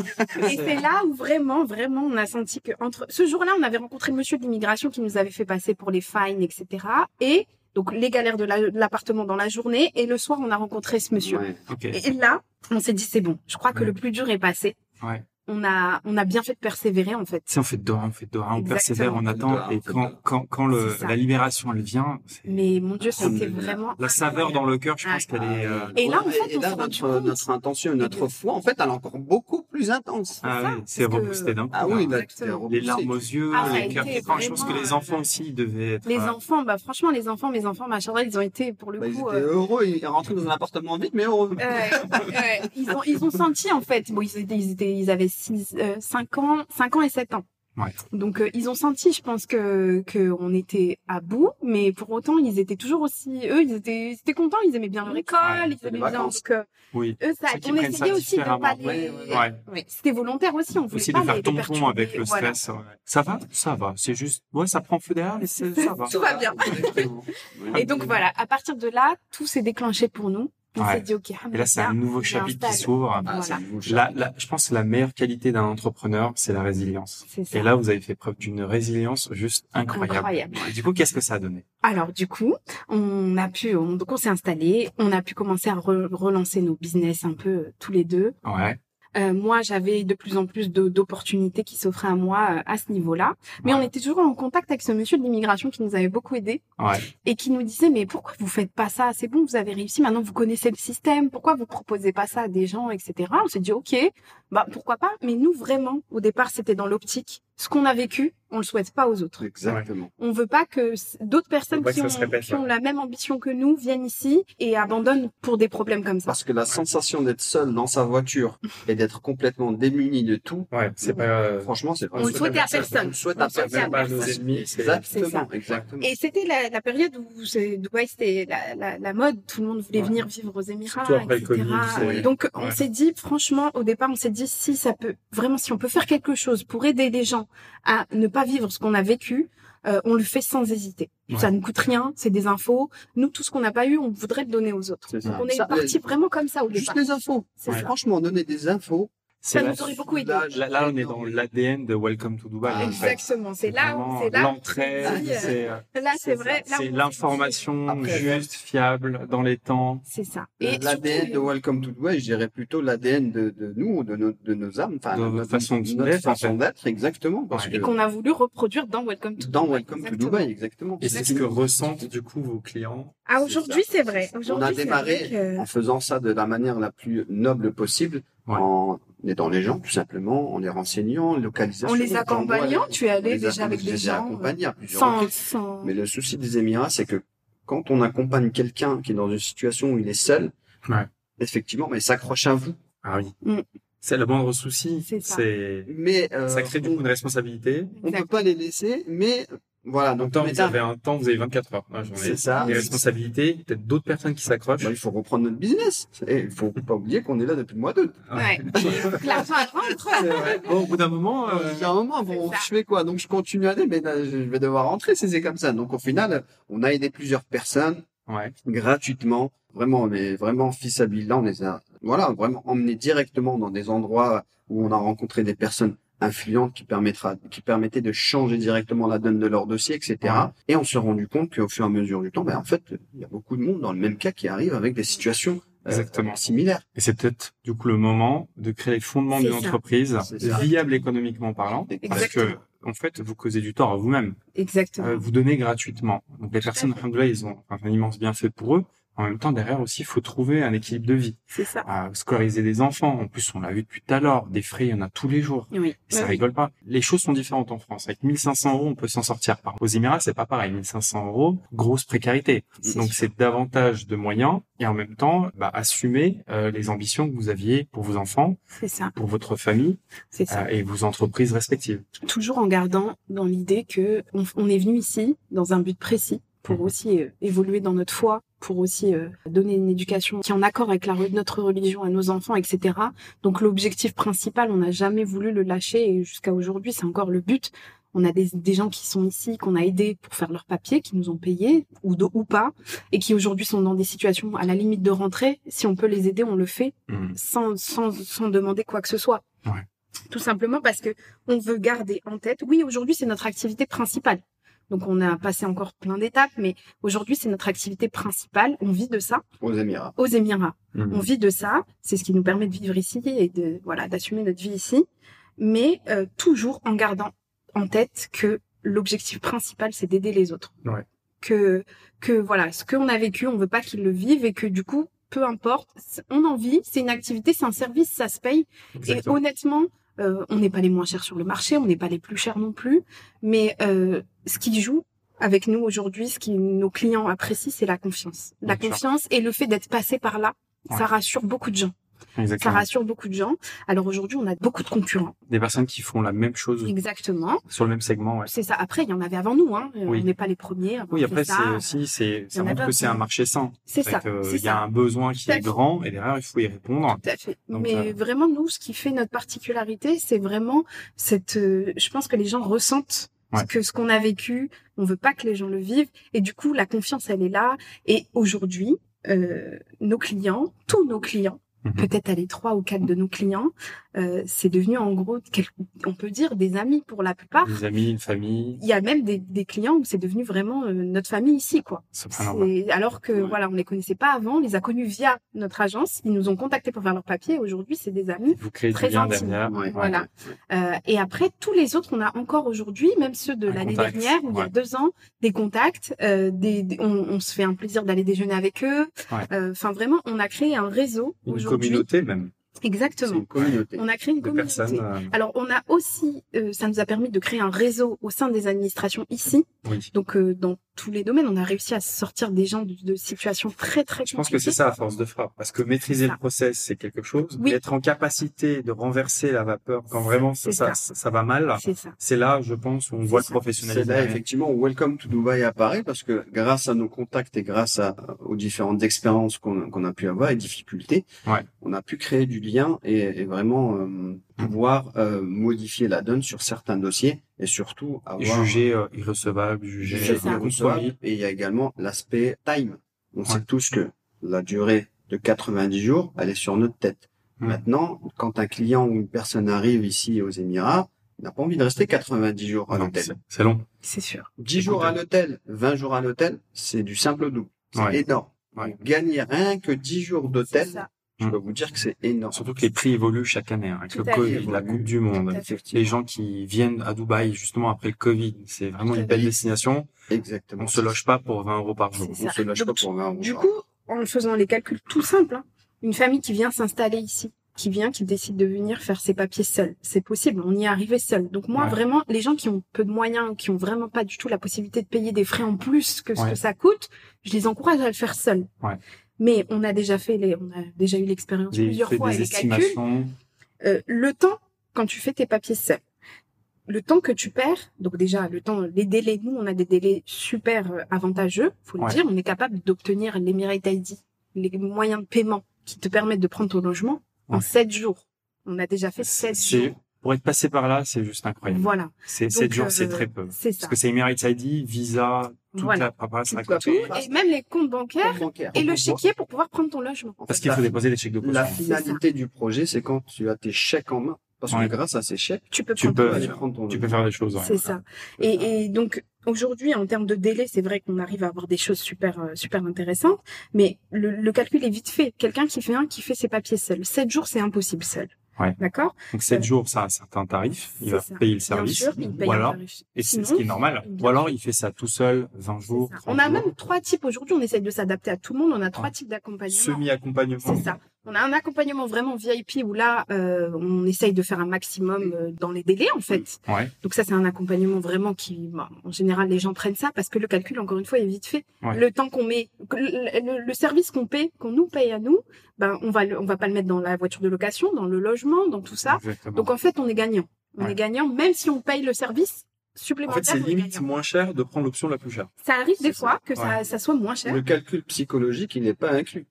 Et c'est là où vraiment, vraiment, on a senti que entre ce jour-là, on avait rencontré le monsieur de l'immigration qui nous avait fait passer pour les fines, etc. Et donc les galères de la- de l'appartement dans la journée. Et le soir, on a rencontré ce monsieur.
Ouais.
Et là, on s'est dit c'est bon. Je crois que le plus dur est passé.
Ouais.
On a, on a bien fait de persévérer en fait.
Si on fait de Dora, on fait de Dora, on persévère, on attend, et quand, quand, quand le, la libération, elle vient,
Mais mon Dieu, c'était vraiment
la saveur dans le cœur, je pense qu'elle est, euh,
Et là, en fait,
et
on
là,
s'est rendu
notre, notre intention, et notre foi, en fait, elle est encore beaucoup plus intense.
ah
ça,
oui, c'est reboosté d'un coup.
Ah oui,
hein. Les larmes aux yeux,
Ah,
les cœurs. Je pense que les enfants aussi, ils devaient être.
Les
euh,
enfants, bah franchement, les enfants, mes enfants, ma chérie, ils ont été pour le
Bah, ils
coup.
étaient
euh,
heureux, ils rentraient dans un appartement vite, mais heureux.
Ils ont ils ont senti en fait bon ils étaient ils étaient avaient 6 5 ans 5 ans et 7 ans.
Ouais.
Donc euh, ils ont senti je pense que que on était à bout mais pour autant ils étaient toujours aussi eux ils étaient ils étaient contents, ils aimaient bien leur école,
Ouais,
ils aimaient bien
vacances.
donc euh,
Oui.
eux ça on essayait
ça
aussi de pas les
Ouais, ouais.
C'était volontaire aussi, on voulait
Aussi
pas
de faire
les, perturber,
avec le
voilà.
stress. ouais. Ça va Ça va. C'est juste. Ouais, ça prend feu derrière, mais ça va.
Tout va bien. Et donc voilà, à partir de là, tout s'est déclenché pour nous.
Ouais.
dit ok,
Et là, c'est un nouveau chapitre qui s'ouvre.
Ah,
Voilà.
Là, je pense que la meilleure qualité d'un entrepreneur, c'est la résilience. Et là, vous avez fait preuve d'une résilience juste incroyable.
Incroyable.
Et du coup, qu'est-ce que ça a donné?
Alors du coup, on a pu, on, donc on s'est installé, on a pu commencer à re- relancer nos business un peu euh, tous les deux.
Ouais.
Euh, moi, j'avais de plus en plus d'opportunités qui s'offraient à moi euh, à ce niveau-là, mais
Ouais.
on était toujours en contact avec ce monsieur de l'immigration qui nous avait beaucoup aidé
Ouais.
et qui nous disait mais pourquoi vous faites pas ça? C'est bon, vous avez réussi, maintenant vous connaissez le système, pourquoi vous proposez pas ça à des gens, etc. On s'est dit ok, bah pourquoi pas? Mais nous vraiment, au départ, c'était dans l'optique. Ce qu'on a vécu, on le souhaite pas aux autres.
Exactement.
On veut pas que d'autres personnes
que
qui, ont,
se répète,
qui ont
ouais.
la même ambition que nous viennent ici et abandonnent pour des problèmes comme ça.
Parce que la sensation d'être seul dans sa voiture et d'être complètement démuni de tout,
Ouais. C'est pas. euh,
franchement, c'est
On le souhaitait à personne.
On le souhaite
On
à personne.
à
pas nos
personne.
ennemis.
Exactement,
ça.
exactement.
Et c'était la, la période où c'est- Dubaï, c'était la, la, la mode. Tout le monde voulait
Ouais.
venir vivre aux Émirats,
Surtout après le
etc.
Covid, c'est-
Donc, on s'est dit, franchement, au départ, on s'est dit, si ça peut, vraiment, si on peut faire quelque chose pour aider les gens à ne pas vivre ce qu'on a vécu, euh, on le fait sans hésiter.
Ouais.
Ça ne coûte rien, c'est des infos. Nous, tout ce qu'on n'a pas eu, on voudrait le donner aux autres.
C'est ça.
On est
Ça,
parti vraiment comme ça au
Juste
départ.
les infos.
Ouais.
Franchement, donner des infos.
Ça nous aurait beaucoup aidé.
Là, là, on est dans l'ADN de Welcome to Dubai.
Ah,
en fait.
Exactement. C'est là, c'est là.
L'entraide,
euh,
c'est. euh,
Là, c'est vrai.
l'information
Après,
juste, fiable, dans les temps.
C'est ça. Et
L'ADN de Welcome to Dubai, je dirais plutôt l'ADN de, de nous, de nos, de nos âmes, enfin,
De notre
notre
façon d'être, en
façon d'être, exactement. Parce
Ouais.
que
et qu'on a voulu reproduire dans Welcome to
dans
Dubai.
Welcome to. Dubai, exactement.
Et c'est ce que ressentent du coup vos clients.
Ah, aujourd'hui, c'est vrai.
On a démarré en faisant ça de la manière la plus noble possible,
Ouais.
en aidant les gens, tout simplement, en les renseignant, en localisation.
En les accompagnant, tu es allé déjà avec
on
des
les a
gens,
accompagnés à plusieurs
sans,
reprises.
sans...
Mais le souci des Émirats, c'est que quand on accompagne quelqu'un qui est dans une situation où il est seul,
Ouais.
effectivement, mais il s'accroche à vous.
Ah oui.
Mm.
C'est le moindre souci.
C'est ça.
C'est
Mais euh,
ça crée du coup une responsabilité.
on peut pas les laisser, mais voilà. Donc,
temps, vous avez un temps, vous avez 24 heures journée.
C'est ça.
Les responsabilités, peut-être d'autres personnes qui s'accrochent.
bah, il faut reprendre notre business. Et il faut pas oublier qu'on est là depuis le mois d'août.
Ouais. L'argent rentre.
Bon, au bout d'un moment, euh,
Il y a un moment, bon, je fais quoi? Donc je continue à aller, mais là, je vais devoir rentrer si c'est comme ça. Donc au final, on a aidé plusieurs personnes
ouais.
gratuitement. Vraiment, on est vraiment fils là, on les a, voilà, vraiment emmenés directement dans des endroits où on a rencontré des personnes influentes qui permettra, qui permettaient de changer directement la donne de leur dossier, etc.
Ouais.
Et on s'est rendu compte qu'au fur et à mesure du temps, ben, en fait, il y a beaucoup de monde dans le même cas qui arrive avec des situations euh,
Exactement.
similaires.
Et c'est peut-être du coup le moment de créer les fondements d'une entreprise viable économiquement parlant. Parce que, en fait, vous causez du tort à vous-même.
Exactement.
Euh, vous donnez gratuitement. Donc les personnes, alhamdoulilah, ils ont un immense bienfait pour eux. En même temps, derrière aussi, il faut trouver un équilibre de vie.
C'est ça.
À scolariser des enfants. En plus, on l'a vu depuis tout à l'heure. Des frais, il y en a tous les jours.
Oui.
Ça
Oui.
rigole pas. Les choses sont différentes en France. Avec 1500 euros, on peut s'en sortir. Par aux Émirats, c'est pas pareil. 1500 euros, grosse précarité. Donc c'est davantage de moyens et en même temps, bah, assumer euh, les ambitions que vous aviez pour vos enfants,
C'est ça.
pour votre famille
C'est ça.
euh, et vos entreprises respectives.
toujours en gardant dans l'idée que on, on est venu ici dans un but précis pour
Mhm.
aussi euh, évoluer dans notre foi, pour aussi euh, donner une éducation qui est en accord avec la, notre religion à nos enfants, etc. Donc l'objectif principal, on n'a jamais voulu le lâcher et jusqu'à aujourd'hui, c'est encore le but. On a des, des gens qui sont ici, qu'on a aidés pour faire leurs papiers, qui nous ont payés ou, de- ou pas, et qui aujourd'hui sont dans des situations à la limite de rentrer. Si on peut les aider, on le fait
Mhm.
sans, sans, sans demander quoi que ce soit.
Ouais.
Tout simplement parce que on veut garder en tête, oui, aujourd'hui, c'est notre activité principale. Donc, on a passé encore plein d'étapes, mais aujourd'hui, c'est notre activité principale. On vit de ça
Aux Émirats.
aux Émirats.
Mhm.
On vit de ça. C'est ce qui nous permet de vivre ici et de, voilà, d'assumer notre vie ici. Mais, euh, toujours en gardant en tête que l'objectif principal, c'est d'aider les autres.
Ouais.
Que, que, voilà, ce qu'on a vécu, on veut pas qu'ils le vivent et que, du coup, peu importe, on en vit, c'est une activité, c'est un service, ça se paye. Et
Exactement.
honnêtement, euh, on n'est pas les moins chers sur le marché, on n'est pas les plus chers non plus, mais euh, ce qui joue avec nous aujourd'hui, ce qui nos clients apprécient, c'est la confiance. La
Bien sûr.
confiance et le fait d'être passé par là,
Ouais.
ça rassure beaucoup de gens. Ça
Exactement.
rassure beaucoup de gens. Alors aujourd'hui, on a beaucoup de concurrents.
Des personnes qui font la même chose
Exactement.
sur le même segment. Ouais.
C'est ça. Après, il y en avait avant nous. Hein.
Oui.
On n'est pas les premiers.
Oui, après
ça.
c'est aussi c'est ça montre que c'est un marché sain.
C'est ça.
Il y a
ça.
un besoin qui est grand et derrière il faut y répondre.
Tout à fait.
Donc,
Mais
euh,
vraiment, nous, ce qui fait notre particularité, c'est vraiment cette. euh, je pense que les gens ressentent
Ouais.
que ce qu'on a vécu, on veut pas que les gens le vivent, et du coup, la confiance, elle est là. Et aujourd'hui, euh, nos clients, tous nos clients. Peut-être aller trois ou quatre de nos clients, euh, c'est devenu en gros, on peut dire des amis pour la plupart.
Des amis, une famille,
Il y a même des, des clients où c'est devenu vraiment euh, notre famille ici, quoi. Alors que voilà, on les connaissait pas avant, on les a connus via notre agence. Ils nous ont contactés pour faire leurs papiers. Aujourd'hui, c'est des amis.
Vous créez
très intime.
derrière.
Ouais.
Voilà. Euh, et après, tous les autres, on a encore aujourd'hui, même ceux de l'année dernière, il y a deux ans, des contacts. euh, des, des- on, on se fait un plaisir d'aller déjeuner avec eux.
Ouais.
Euh, Enfin, vraiment, on a créé un réseau
Une communauté même
Exactement.
une communauté.
On a créé une communauté.
euh,
Alors, on a aussi, euh, ça nous a permis de créer un réseau au sein des administrations ici.
oui.
Donc, euh, dans tous les domaines, on a réussi à sortir des gens de, de situations très, très
Je pense que c'est ça à force de frappe. Parce que maîtriser le process, c'est quelque chose.
Oui.
Mais être en capacité de renverser la vapeur quand vraiment ça,
C'est
ça,
ça.
ça va mal,
C'est ça.
c'est là, je pense, où on voit le professionnalisme.
C'est là effectivement où Welcome to Dubai apparaît parce que grâce à nos contacts et grâce à, aux différentes expériences qu'on a pu avoir et difficultés,
Ouais.
on a pu créer du lien et, et vraiment euh, pouvoir euh, modifier la donne sur certains dossiers et surtout avoir
Jugé euh, irrecevable,
C'est ça.
irrecevable. Et il y a également l'aspect time. On sait tous que la durée de 90 jours, elle est sur notre tête.
Mm.
Maintenant, quand un client ou une personne arrive ici aux Émirats, il n'a pas envie de rester 90 jours à
Non,
l'hôtel.
c'est- long.
C'est sûr.
10 jours à l'hôtel, 20 jours à l'hôtel, c'est du simple double. C'est
Ouais.
énorme.
Ouais.
Gagnez rien que 10 jours d'hôtel. Je
Mm.
peux vous dire que c'est énorme.
Surtout que les prix évoluent chaque année. hein, avec
Tout
le
fait.
Covid, la Coupe du Monde, les gens qui viennent à Dubaï justement après le Covid, c'est vraiment
Tout
une belle destination.
Exactement.
On se loge pas pour 20 euros par jour.
On se loge
Donc,
pas pour 20 euros.
Du
par
coup, en faisant les calculs tout simples, hein, une famille qui vient s'installer ici, qui vient, qui décide de venir faire ses papiers seul, c'est possible. On y est arrivé seul. Donc moi,
Ouais.
vraiment, les gens qui ont peu de moyens, qui ont vraiment pas du tout la possibilité de payer des frais en plus que ce
Ouais.
que ça coûte, je les encourage à le faire seul.
Ouais.
Mais on a déjà fait les, on a déjà eu l'expérience plusieurs fois et les calculs. Euh, le temps quand tu fais tes papiers seul, le temps que tu perds, donc déjà le temps, les délais, nous on a des délais super euh, avantageux, faut le
Ouais.
dire, on est capable d'obtenir l'Emirate ID, les moyens de paiement qui te permettent de prendre ton logement en. 7 jours. On a déjà fait 7 jours.
pour être passé par là, c'est juste incroyable.
Voilà,
C'est 7 jours,
euh,
c'est très peu.
c'est ça.
Parce que c'est Emirates ID, visa, toute
Voilà.
la préparation à
Tout,
côté.
et même les comptes bancaires
Compte bancaire.
et le chéquier pour pouvoir prendre ton logement.
En
Parce qu'il faut
la-
déposer des chèques de
La
caution.
finalité du projet, c'est quand tu as tes chèques en main. Parce
Ouais.
que grâce à ces chèques,
Tu peux
Tu
prendre
peux-
ton
tu vas aller
logement.
prendre ton
Tu peux faire des choses. ouais.
C'est ça. Et, et donc aujourd'hui, en termes de délai, c'est vrai qu'on arrive à avoir des choses super euh, super intéressantes, mais le, le calcul est vite fait. Quelqu'un qui fait un, qui fait ses papiers seul. Sept jours, c'est impossible seul.
Ouais.
D'accord
Donc 7
Euh,
jours, ça a un certain tarif. Il va
ça.
payer le
Bien
service.
sûr, il paye
ou
un
alors,
tarif.
et c'est ce qui est normal. Ou alors, il fait ça tout seul, 20 jours.
C'est ça.
30
On a
jours.
même trois types. Aujourd'hui, on essaye de s'adapter à tout le monde. On a trois types d'accompagnement.
Semi-accompagnement.
C'est ça. On a un accompagnement vraiment VIP où là, euh, on essaye de faire un maximum euh, dans les délais, en fait.
Ouais.
Donc ça, c'est un accompagnement vraiment qui, bon, en général, les gens prennent ça parce que le calcul, encore une fois, est vite fait.
Ouais.
Le temps qu'on met, le, le- le service qu'on paie, qu'on nous paye à nous, ben on va, le- on va pas le mettre dans la voiture de location, dans le logement, dans tout ça.
Exactement.
Donc en fait, on est gagnant. On
Ouais.
est gagnant, même si on paye le service
en
supplémentaire.
fait, c'est limite moins cher de prendre l'option la plus chère.
Ça arrive des fois que ça,
Ouais.
ça soit moins cher.
Le calcul psychologique, il n'est pas inclus.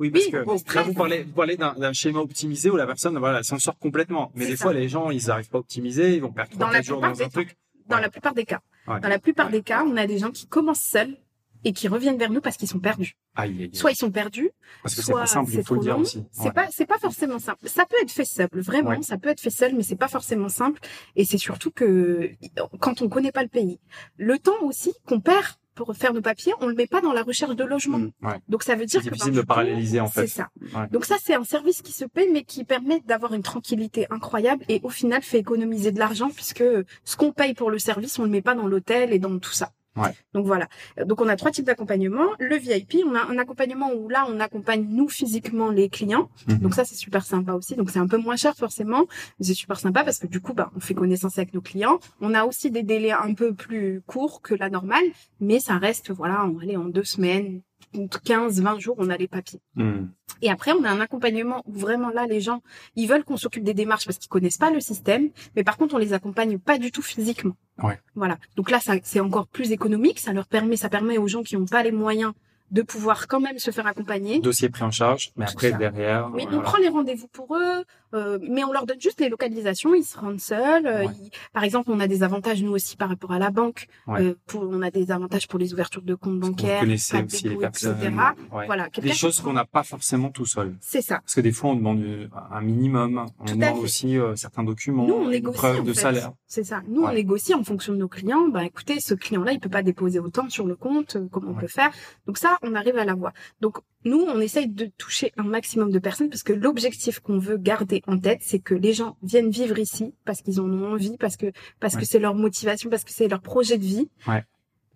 Oui, parce
Oui,
que
bon,
là, vous parlez, vous parlez d'un schéma optimisé où la personne, voilà, s'en sort complètement. Mais des
ça.
fois, les gens, ils n'arrivent pas à optimiser, ils vont perdre
Dans
3
la
4 jours dans un truc.
Dans
Ouais.
la plupart des cas.
Ouais.
Dans la plupart
Ouais.
des cas, on a des gens qui commencent seuls et qui reviennent vers nous parce qu'ils sont perdus.
Aïe, aïe, aïe.
Soit ils sont perdus,
Parce que c'est pas simple, il faut le dire
long.
aussi.
C'est
Ouais.
pas, c'est pas forcément simple. Ça peut être fait seul, vraiment,
Ouais.
ça peut être fait seul, mais c'est pas forcément simple. Et c'est surtout que quand on connaît pas le pays, le temps aussi qu'on perd pour faire nos papiers, on le met pas dans la recherche de logement.
Mm,
ouais.
Donc ça veut dire que
difficile de paralléliser, en fait.
C'est ça.
Ouais.
Donc ça, c'est un service qui se paye, mais qui permet d'avoir une tranquillité incroyable et au final fait économiser de l'argent puisque ce qu'on paye pour le service, on le met pas dans l'hôtel et dans tout ça.
Ouais.
Donc voilà. Donc on a trois types d'accompagnement. Le VIP, on a un accompagnement où là, on accompagne nous physiquement les clients.
Mhm.
Donc ça, c'est super sympa aussi. Donc c'est un peu moins cher forcément, mais c'est super sympa parce que du coup, bah, on fait connaissance avec nos clients. On a aussi des délais un peu plus courts que la normale, mais ça reste, voilà, on aller en deux semaines, 15, 20 jours, on a les papiers.
Hmm.
Et après, on a un accompagnement où vraiment là, les gens, ils veulent qu'on s'occupe des démarches parce qu'ils connaissent pas le système, mais par contre, on les accompagne pas du tout physiquement.
Ouais.
Voilà. Donc là, ça, c'est encore plus économique. Ça leur permet, ça permet aux gens qui n'ont pas les moyens de pouvoir quand même se faire accompagner.
Dossier pris en charge, mais après,
ça.
derrière.
Oui, on prend les rendez-vous pour eux, euh, mais on leur donne juste les localisations. Ils se rendent seuls. euh,
Ouais.
ils- Par exemple, on a des avantages nous aussi par rapport à la banque.
Ouais.
Euh, pour, on a des avantages pour les ouvertures de comptes
Vous
bancaires,
connaissez aussi les personnes.
etc.
Ouais.
Voilà,
Des choses qu'on n'a pas forcément tout seul.
C'est ça.
Parce que des fois, on demande un minimum. On
Tout
demande aussi certains documents,
Nous, on négocie.
preuve de
fait.
salaire.
C'est ça. Nous, on négocie en fonction de nos clients. Bah, écoutez, ce client-là, il peut pas déposer autant sur le compte, comment on peut faire. Donc ça, on arrive à l'avoir. Donc, nous, on essaye de toucher un maximum de personnes parce que l'objectif qu'on veut garder en tête, c'est que les gens viennent vivre ici parce qu'ils en ont envie, parce que, parce
Ouais.
que c'est leur motivation, parce que c'est leur projet de vie.
Ouais.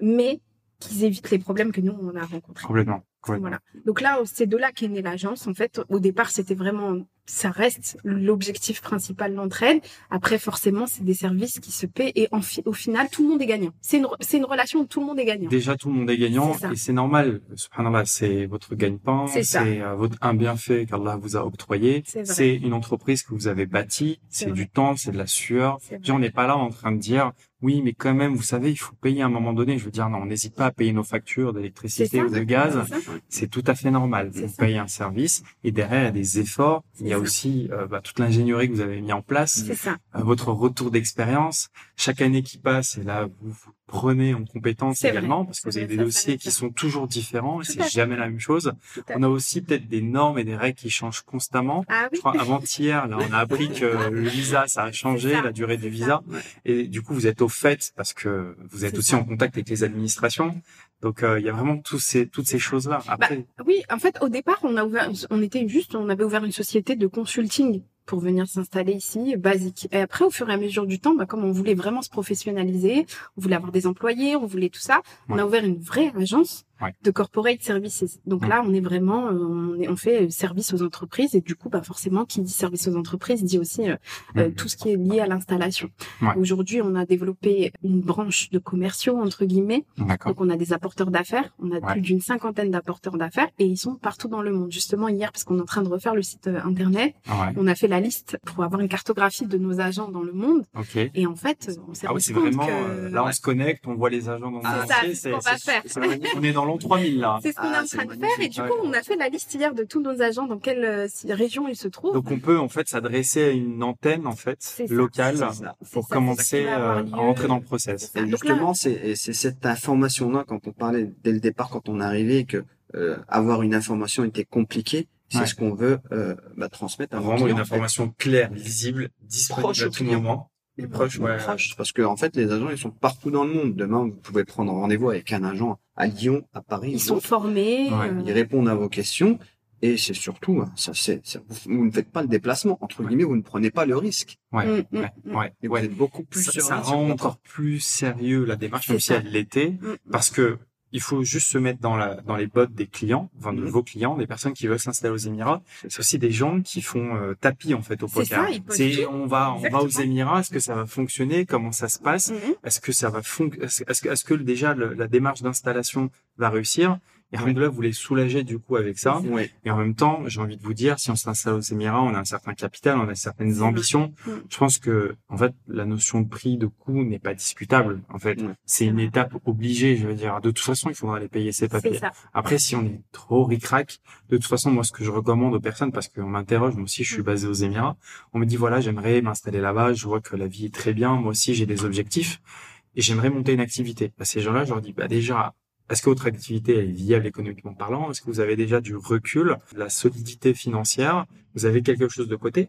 Mais qu'ils évitent les problèmes que nous, on a rencontrés.
Complètement. complètement.
Voilà. Donc là, c'est de là qu'est née l'agence. En fait, au départ, c'était vraiment, ça reste l'objectif principal d'entraide. Après, forcément, c'est des services qui se paient et en fi- au final, tout le monde est gagnant. C'est une, c'est une relation où tout le monde est gagnant.
Déjà, tout le monde est gagnant et c'est normal. Subhanallah, c'est votre gagne-pain,
C'est
euh, votre un bienfait qu'Allah vous a octroyé.
C'est
une entreprise que vous avez bâtie,
C'est
du temps, c'est de la sueur. Puis on n'est pas là en train de dire oui, mais quand même, vous savez, il faut payer à un moment donné. Je veux dire, non, on n'hésite pas à payer nos factures d'électricité ou de gaz.
C'est
tout à fait normal. On
ça.
paye un service et derrière, il y a des efforts. Il y a
ça.
aussi euh, bah, toute l'ingénierie que vous avez mis en place,
C'est ça.
euh, votre retour d'expérience. Chaque année qui passe, et là, vous vous prenez en compétence
C'est
également
vrai.
parce que vous avez des dossiers qui sont toujours différents et c'est jamais la même chose. On a aussi peut-être des normes et des règles qui changent constamment.
Ah oui.
Je crois avant-hier, là, on a appris que le visa, ça a changé,
ça.
la durée du visa. Et du coup, vous êtes au fait parce que vous êtes aussi
ça.
en contact avec les administrations. Donc, euh, il y a vraiment tous ces, toutes ces choses-là. Après,
Oui, en fait, au départ, on a ouvert, on était juste, on avait ouvert une société de consulting pour venir s'installer ici, basique. Et après, au fur et à mesure du temps, bah, comme on voulait vraiment se professionnaliser, on voulait avoir des employés, on voulait tout ça, on a ouvert une vraie agence
Ouais.
de corporate services. Donc
Mm.
là, on est vraiment, euh, on, est, on fait euh, service aux entreprises et du coup, bah, forcément, qui dit service aux entreprises dit aussi euh,
Mhm.
tout ce qui est lié à l'installation.
Ouais.
Aujourd'hui, on a développé une branche de commerciaux entre guillemets
d'accord.
donc on a des apporteurs d'affaires, on a
Ouais.
plus d'une cinquantaine d'apporteurs d'affaires et ils sont partout dans le monde. Justement hier, parce qu'on est en train de refaire le site euh, internet,
Ouais.
on a fait la liste pour avoir une cartographie de nos agents dans le monde
Ok.
et en fait, on s'est
Ah oui,
rendu
c'est
compte
vraiment,
que
là, on se connecte, on voit les agents dans le
c'est ça, c'est ce qu'on va faire.
c'est- on est dans l'an 3000, là.
c'est ce qu'on
Ah,
est en
c'est
train de faire et du coup, on a fait la liste hier de tous nos agents dans quelle euh, région ils se trouvent.
Donc, on peut, en fait, s'adresser à une antenne, en fait, locale,
ça.
Pour
ça,
commencer euh, à entrer dans le process.
Et
Donc là-
justement, c'est et c'est cette information-là, quand on parlait dès le départ, quand on est arrivé, que euh, avoir une information était compliqué, c'est
Ouais.
ce qu'on veut euh, bah, transmettre à
Rendre une
en fait.
information claire, lisible, disponible
Proche
à
au
tout
client.
moment. Et proche, ouais.
Proche, parce que en fait, les agents, ils sont partout dans le monde. Demain, vous pouvez prendre rendez-vous avec un agent à Lyon, à Paris.
Ils sont formés.
Ouais.
euh,
Ils répondent à vos questions. Et c'est surtout, ça, c'est, vous ne faites pas le déplacement entre guillemets, vous ne prenez pas le risque.
Ouais,
Mm, mm,
ouais,
mm.
ouais,
Et vous
ouais.
êtes beaucoup plus
ça, ça rend encore plus sérieux la démarche, même si elle l'était, parce que il faut juste se mettre dans la dans les bottes des clients, enfin de
Mhm.
vos clients, des personnes qui veulent s'installer aux Émirats. C'est aussi des gens qui font euh, tapis en fait au
C'est
poker.
ça, ils posent
C'est on va on va aux. Émirats, est-ce que ça va fonctionner, comment ça se passe,
Mhm.
est-ce que ça va fon- est-ce est-ce que est-ce que déjà le- la démarche d'installation va réussir? Et Alhamdoulilah, vous les soulagez du coup avec ça.
Oui.
Et en même temps, j'ai envie de vous dire, si on s'installe aux Émirats, on a un certain capital, on a certaines
vrai.
ambitions.
Mm.
Je pense que, en fait, la notion de prix, de coût n'est pas discutable. En fait,
Ouais.
c'est une étape obligée. Je veux dire, de toute façon, il faudra les payer ces papiers. Après, si on est trop ric-rac, de toute façon, moi, ce que je recommande aux personnes, parce qu'on m'interroge, moi aussi, je suis
Mm.
basé aux Émirats, on me dit, voilà, j'aimerais m'installer là-bas, je vois que la vie est très bien, moi aussi, j'ai des objectifs, et j'aimerais monter une activité. À ces gens-là, je leur dis, bah, déjà, est-ce que votre activité est viable économiquement parlant? Est-ce que vous avez déjà du recul, de la solidité financière? Vous avez quelque chose de côté?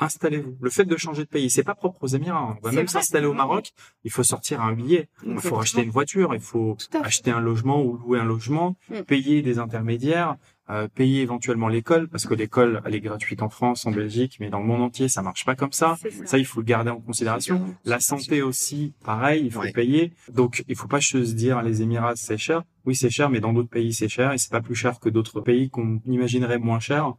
Installez-vous. Le fait de changer de pays, c'est pas propre aux Émirats. On va même s'installer au Maroc. Il faut sortir un billet. Il faut acheter une voiture. Il faut acheter un logement ou louer un logement,
Mm.
payer des intermédiaires, euh, payer éventuellement l'école parce que l'école elle est gratuite en France, en Belgique, mais dans le monde entier ça marche pas comme ça.
Ça.
Ça il faut le garder en considération. La santé aussi, pareil, il faut
Ouais.
payer. Donc il faut pas se dire les Émirats c'est cher. Oui c'est cher, mais dans d'autres pays c'est cher et c'est pas plus cher que d'autres pays qu'on imaginerait moins cher.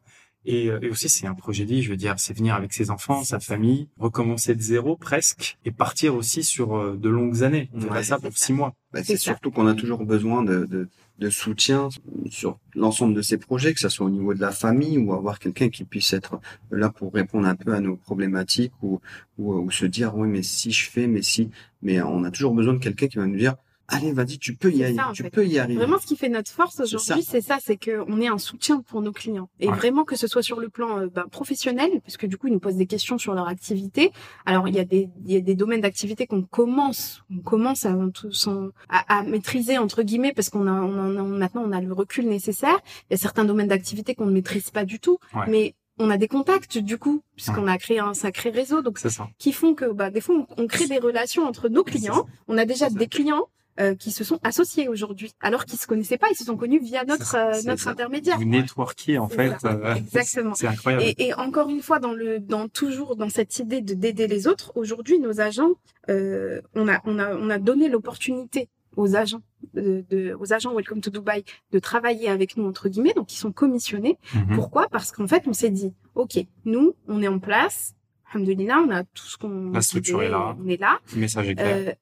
Et, euh, et aussi c'est un projet de vie, je veux dire, c'est venir avec ses enfants, sa famille, recommencer de zéro presque et partir aussi sur euh, de longues années. On fait
Ouais.
pas ça pour six mois.
Bah,
C'est
surtout qu'on a toujours besoin de, de, de soutien sur l'ensemble de ces projets, que ce soit au niveau de la famille ou avoir quelqu'un qui puisse être là pour répondre un peu à nos problématiques ou, ou, ou se dire oui mais si je fais mais si mais on a toujours besoin de quelqu'un qui va nous dire allez vas-y tu peux y aller
ça,
tu
fait.
peux y arriver
Vraiment, ce qui fait notre force aujourd'hui, c'est ça, c'est que on est un soutien pour nos clients. Et
Ouais.
vraiment que ce soit sur le plan euh, ben, professionnel, puisque du coup, ils nous posent des questions sur leur activité. Alors, il y a des, il y a des domaines d'activité qu'on commence, on commence à, tout- sans- à, à maîtriser entre guillemets, parce qu'on a, on en a- maintenant, on a le recul nécessaire. Il y a certains domaines d'activité qu'on ne maîtrise pas du tout,
Ouais.
mais on a des contacts du coup, puisqu'on a créé un sacré réseau. Donc,
C'est ça.
qui font que bah, des fois on, on crée des relations entre nos clients. On a déjà des clients euh, qui se sont associés aujourd'hui, alors qu'ils se connaissaient pas, ils se sont connus via notre euh, notre
ça.
intermédiaire.
Vous networkez en fait. euh,
Exactement.
C'est incroyable.
Et, et encore une fois, dans le, dans toujours dans cette idée de d'aider les autres, aujourd'hui nos agents, euh, on a on a on a donné l'opportunité aux agents de, de- aux agents Welcome to Dubai de travailler avec nous entre guillemets, donc ils sont commissionnés.
Mhm.
Pourquoi? Parce qu'en fait, on s'est dit, ok, nous, on est en place. Alhamdoulilah, on a tout ce qu'on
La structure est là.
On est là.
Le message est clair.
Euh,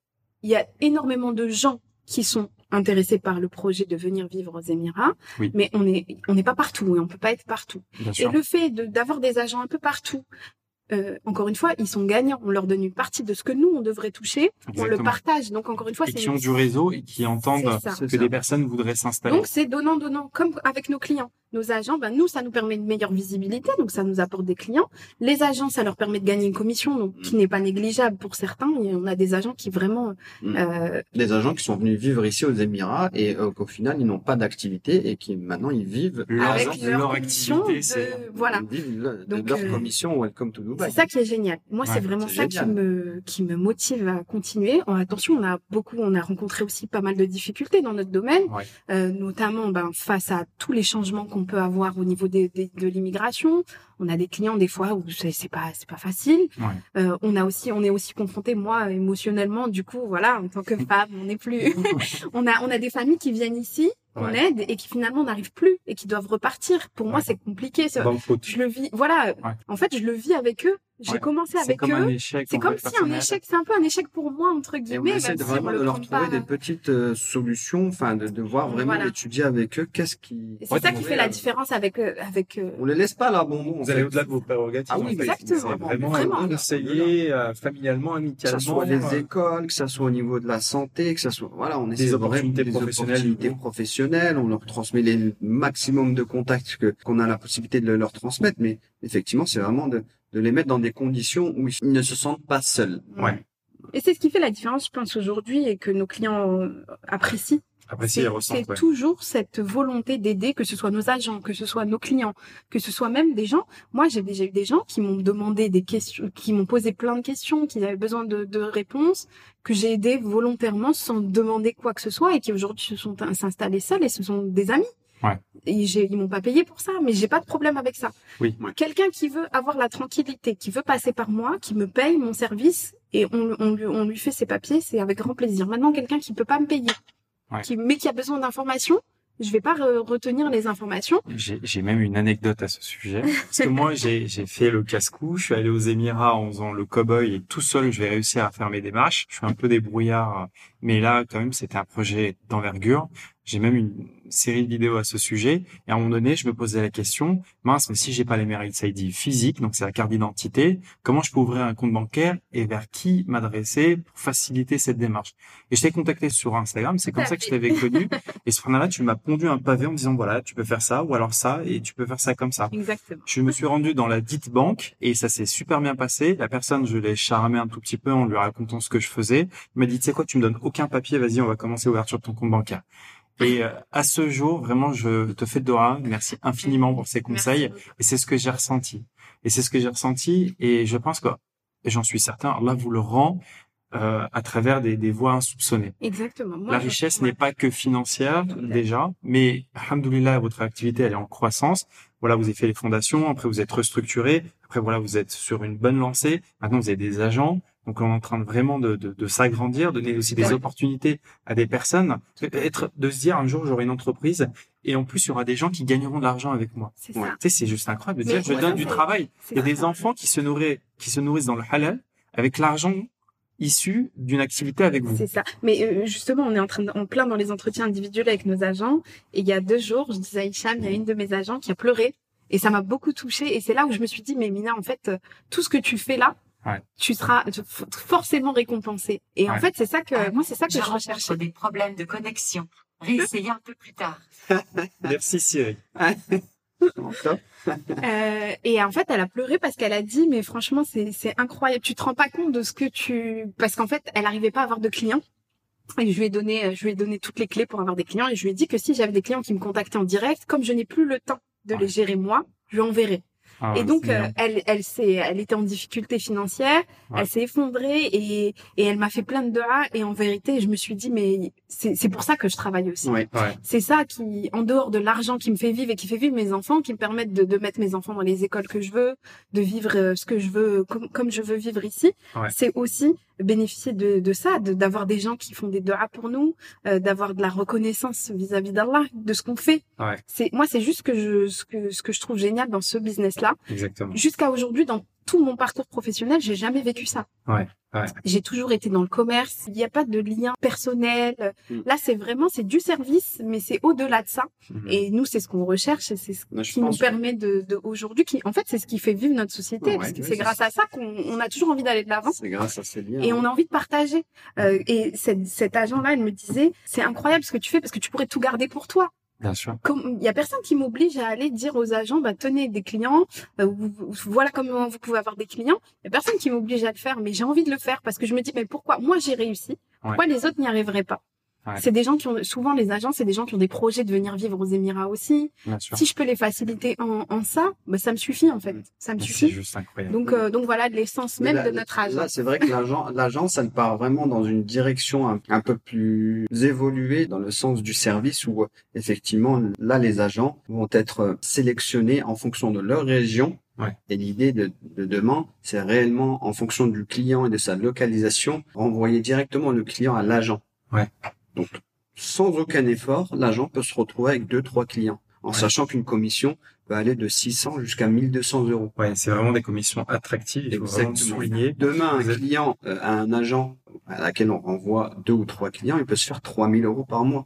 Il y a énormément de gens qui sont intéressés par le projet de venir vivre aux Émirats,
Oui.
mais on est on n'est pas partout et on peut pas être partout.
Bien
Et
sûr.
le fait de d'avoir des agents un peu partout, euh, encore une fois, ils sont gagnants. On leur donne une partie de ce que nous on devrait toucher, on le partage. Donc encore une fois, c'est
qui ont du réseau et qui entendent que
ça.
des personnes voudraient s'installer.
donc c'est donnant donnant comme avec nos clients. Nos agents, ben nous ça nous permet une meilleure visibilité, donc ça nous apporte des clients. Les agents, ça leur permet de gagner une commission, donc qui n'est pas négligeable pour certains. Et on a des agents qui vraiment,
Mm.
euh,
des agents qui sont venus vivre ici aux Émirats et euh, qu'au final ils n'ont pas d'activité et qui maintenant ils vivent
Leur,
avec
leur activité,
de- voilà.
ils vivent le- de
Donc,
leur
euh,
commission Welcome to Dubai
C'est ça qui est génial. Moi,
Ouais,
c'est vraiment ça qui me qui me motive à continuer. En attention, on a beaucoup, on a rencontré aussi pas mal de difficultés dans notre domaine,
Ouais.
euh, notamment ben, face à tous les changements qu'on peut avoir au niveau des, des- de l'immigration. On a des clients des fois où c'est c'est pas c'est pas facile.
Ouais.
Euh, on a aussi on est aussi confronté moi émotionnellement. Du coup, voilà, en tant que femme, on n'est plus. on a on a des familles qui viennent ici, qu'on
Ouais.
aide et qui finalement n'arrivent plus et qui doivent repartir. Pour moi, c'est compliqué.
Dans le
je le vis voilà en fait je le vis avec eux j'ai
Ouais.
commencé
C'est
avec
comme
eux
un échec.
c'est comme
fait,
si un échec c'est un peu un échec pour moi entre
Et on
guillemets
essaie
même
de
si on
vraiment
le
de leur trouver
pas
des petites euh, solutions, enfin de, de voir vraiment
Voilà.
d'étudier avec eux qu'est-ce qui.
Et c'est
Ouais,
ça qui fait la
euh,
différence avec euh, avec euh,
On les laisse pas là, bon
Vous allez au-delà de vos prérogatives.
Ah oui,
en fait.
exactement.
C'est vraiment,
Vraiment.
conseiller euh, familialement,
que
amicalement.
ça soit les
euh,
écoles, que ça soit au niveau de la santé, que ça soit voilà, on essaie
Des
vraiment
opportunités
des
professionnelles,
opportunités professionnelles, on leur transmet les maximum de contacts que qu'on a la possibilité de le- leur transmettre, mais effectivement, c'est vraiment de de les mettre dans des conditions où ils ne se sentent pas seuls.
Ouais.
et c'est ce qui fait la différence je pense aujourd'hui et que nos clients euh, apprécient c'est
ils ressentent,
c'est
ouais.
toujours cette volonté d'aider que ce soit nos agents que ce soit nos clients que ce soit même des gens moi j'ai déjà eu des gens qui m'ont demandé des questions qui m'ont posé plein de questions qui avaient besoin de, de réponses que j'ai aidé volontairement sans demander quoi que ce soit et qui aujourd'hui se sont s'installer seuls et ce sont des amis
Ouais.
Et j'ai, ils m'ont pas payé pour ça, mais j'ai pas de problème avec ça.
Oui.
Quelqu'un qui veut avoir la tranquillité, qui veut passer par moi, qui me paye mon service et on, on, lui, on lui fait ses papiers, c'est avec grand plaisir. Maintenant, quelqu'un qui peut pas me payer,
Ouais.
qui, mais qui a besoin d'informations, je vais pas re- retenir les informations.
J'ai j'ai même une anecdote à ce sujet. Parce que moi, j'ai j'ai fait le casse-cou. Je suis allé aux Émirats en faisant le cow-boy et tout seul, je vais réussir à faire mes démarches. Je suis un peu débrouillard, mais là, quand même, c'était un projet d'envergure. J'ai même une série de vidéos à ce sujet. Et à un moment donné, je me posais la question, mince, mais si j'ai pas les Merit ID physiques, donc c'est la carte d'identité, comment je peux ouvrir un compte bancaire et vers qui m'adresser pour faciliter cette démarche? Et je t'ai contacté sur Instagram. C'est comme ça que je t'avais connu. Et ce là tu m'as pondu un pavé en me disant, voilà, tu peux faire ça, ou alors ça, et tu peux faire ça comme ça.
Exactement.
Je me suis rendu dans la dite banque et ça s'est super bien passé. La personne, je l'ai charmé un tout petit peu en lui racontant ce que je faisais. Il m'a dit, tu sais quoi, tu me donnes aucun papier, vas-y, on va commencer l'ouverture de ton compte bancaire. Et euh, à ce jour, vraiment, je te fais de Dora. Merci infiniment pour ces conseils.
Merci.
Et c'est ce que j'ai ressenti. Et c'est ce que j'ai ressenti. Et je pense que, et j'en suis certain, Allah vous le rend euh, à travers des, des voies insoupçonnées.
Exactement. Moi,
La richesse n'est pas que financière déjà, mais alhamdoulilah, votre activité elle est en croissance. Voilà, vous avez fait les fondations, après vous êtes restructuré, après voilà, vous êtes sur une bonne lancée. Maintenant, vous avez des agents, donc on est en train de vraiment de, de, de s'agrandir, donner aussi des opportunités à des personnes. Être de se dire un jour j'aurai une entreprise et en plus il y aura des gens qui gagneront de l'argent avec moi.
C'est
Ouais.
Tu sais, c'est juste incroyable de dire je donne du travail. Il y a des enfants qui se nourrissent, qui se nourrissent dans le halal avec l'argent issu d'une activité avec vous.
C'est ça. Mais euh, justement, on est en train de, en plein dans les entretiens individuels avec nos agents. Et il y a deux jours, je disais à Hicham, il y a une de mes agents qui a pleuré. Et ça m'a beaucoup touchée. Et c'est là où je me suis dit, mais Mina, en fait, euh, tout ce que tu fais là,
Ouais.
tu seras forcément récompensé. Et en fait, c'est ça que,
Ah,
moi, c'est ça que
Je
recherchais.
des problèmes de connexion. Réessayez un peu plus tard.
Merci.
Encore.
Euh, et en fait, elle a pleuré parce qu'elle a dit, mais franchement, c'est c'est incroyable. Tu te rends pas compte de ce que tu, parce qu'en fait, elle arrivait pas à avoir de clients. Et je lui ai donné, je lui ai donné toutes les clés pour avoir des clients. Et je lui ai dit que si j'avais des clients qui me contactaient en direct, comme je n'ai plus le temps de les gérer moi, je lui enverrai.
Ah,
et donc, euh, elle, elle s'est, elle était en difficulté financière,
Ouais.
elle s'est effondrée et, et elle m'a fait plein de doigts. Et en vérité, je me suis dit, mais c'est, c'est pour ça que je travaille aussi.
Ouais.
Ouais.
C'est ça qui, en dehors de l'argent qui me fait vivre et qui fait vivre mes enfants, qui me permettent de, de mettre mes enfants dans les écoles que je veux, de vivre euh, ce que je veux, comme, comme je veux vivre ici.
Ouais.
C'est aussi bénéficier de, de ça, de- d'avoir des gens qui font des doigts pour nous, euh, d'avoir de la reconnaissance vis-à-vis d'Allah, de ce qu'on fait.
Ouais.
C'est moi, c'est juste que je, ce que ce que je trouve génial dans ce business-là.
Exactement.
Jusqu'à aujourd'hui, dans tout mon parcours professionnel, j'ai jamais vécu ça.
Ouais, ouais.
J'ai toujours été dans le commerce. Il n'y a pas de lien personnel.
Mm.
Là, c'est vraiment, c'est du service, mais c'est au-delà de ça.
Mhm.
Et nous, c'est ce qu'on recherche et c'est ce
je
qui nous permet de, de aujourd'hui, qui, en fait, c'est ce qui fait vivre notre société,
Ouais,
parce que
ouais,
c'est grâce à ça qu'on on a toujours envie d'aller de l'avant.
C'est grâce à ces liens.
Et on a envie de partager. Euh, et cette, cet agent-là, elle me disait, c'est incroyable ce que tu fais parce que tu pourrais tout garder pour toi.
Bien sûr.
Il y a personne qui m'oblige à aller dire aux agents, bah tenez des clients, euh, voilà comment vous pouvez avoir des clients. Il y a personne qui m'oblige à le faire, mais j'ai envie de le faire parce que je me dis, mais pourquoi? Moi j'ai réussi, pourquoi les autres n'y arriveraient pas?
Ouais.
C'est des gens qui ont souvent les agents, c'est des gens qui ont des projets de venir vivre aux Émirats aussi.
Bien sûr.
Si je peux les faciliter en, en ça, bah ça me suffit en fait, ça me
Mais C'est
suffit.
juste incroyable.
Donc euh, donc voilà l'essence même
là-
de notre agent.
Là, c'est vrai que l'agent, l'agence, elle part vraiment dans une direction un, un peu plus évoluée dans le sens du service où, effectivement, là, les agents vont être sélectionnés en fonction de leur région.
Ouais.
Et l'idée de, de demain, c'est réellement, en fonction du client et de sa localisation, renvoyer directement le client à l'agent.
Ouais.
Donc, sans aucun effort, l'agent peut se retrouver avec deux, trois clients, en
Ouais.
sachant qu'une commission peut aller de 600 jusqu'à 1200 euros.
Ouais, c'est vraiment des commissions attractives. Il faut vraiment
Exactement.
souligner.
Demain, un
êtes-
client euh, a un agent à laquelle on renvoie deux ou trois clients, il peut se faire 3000 euros par mois.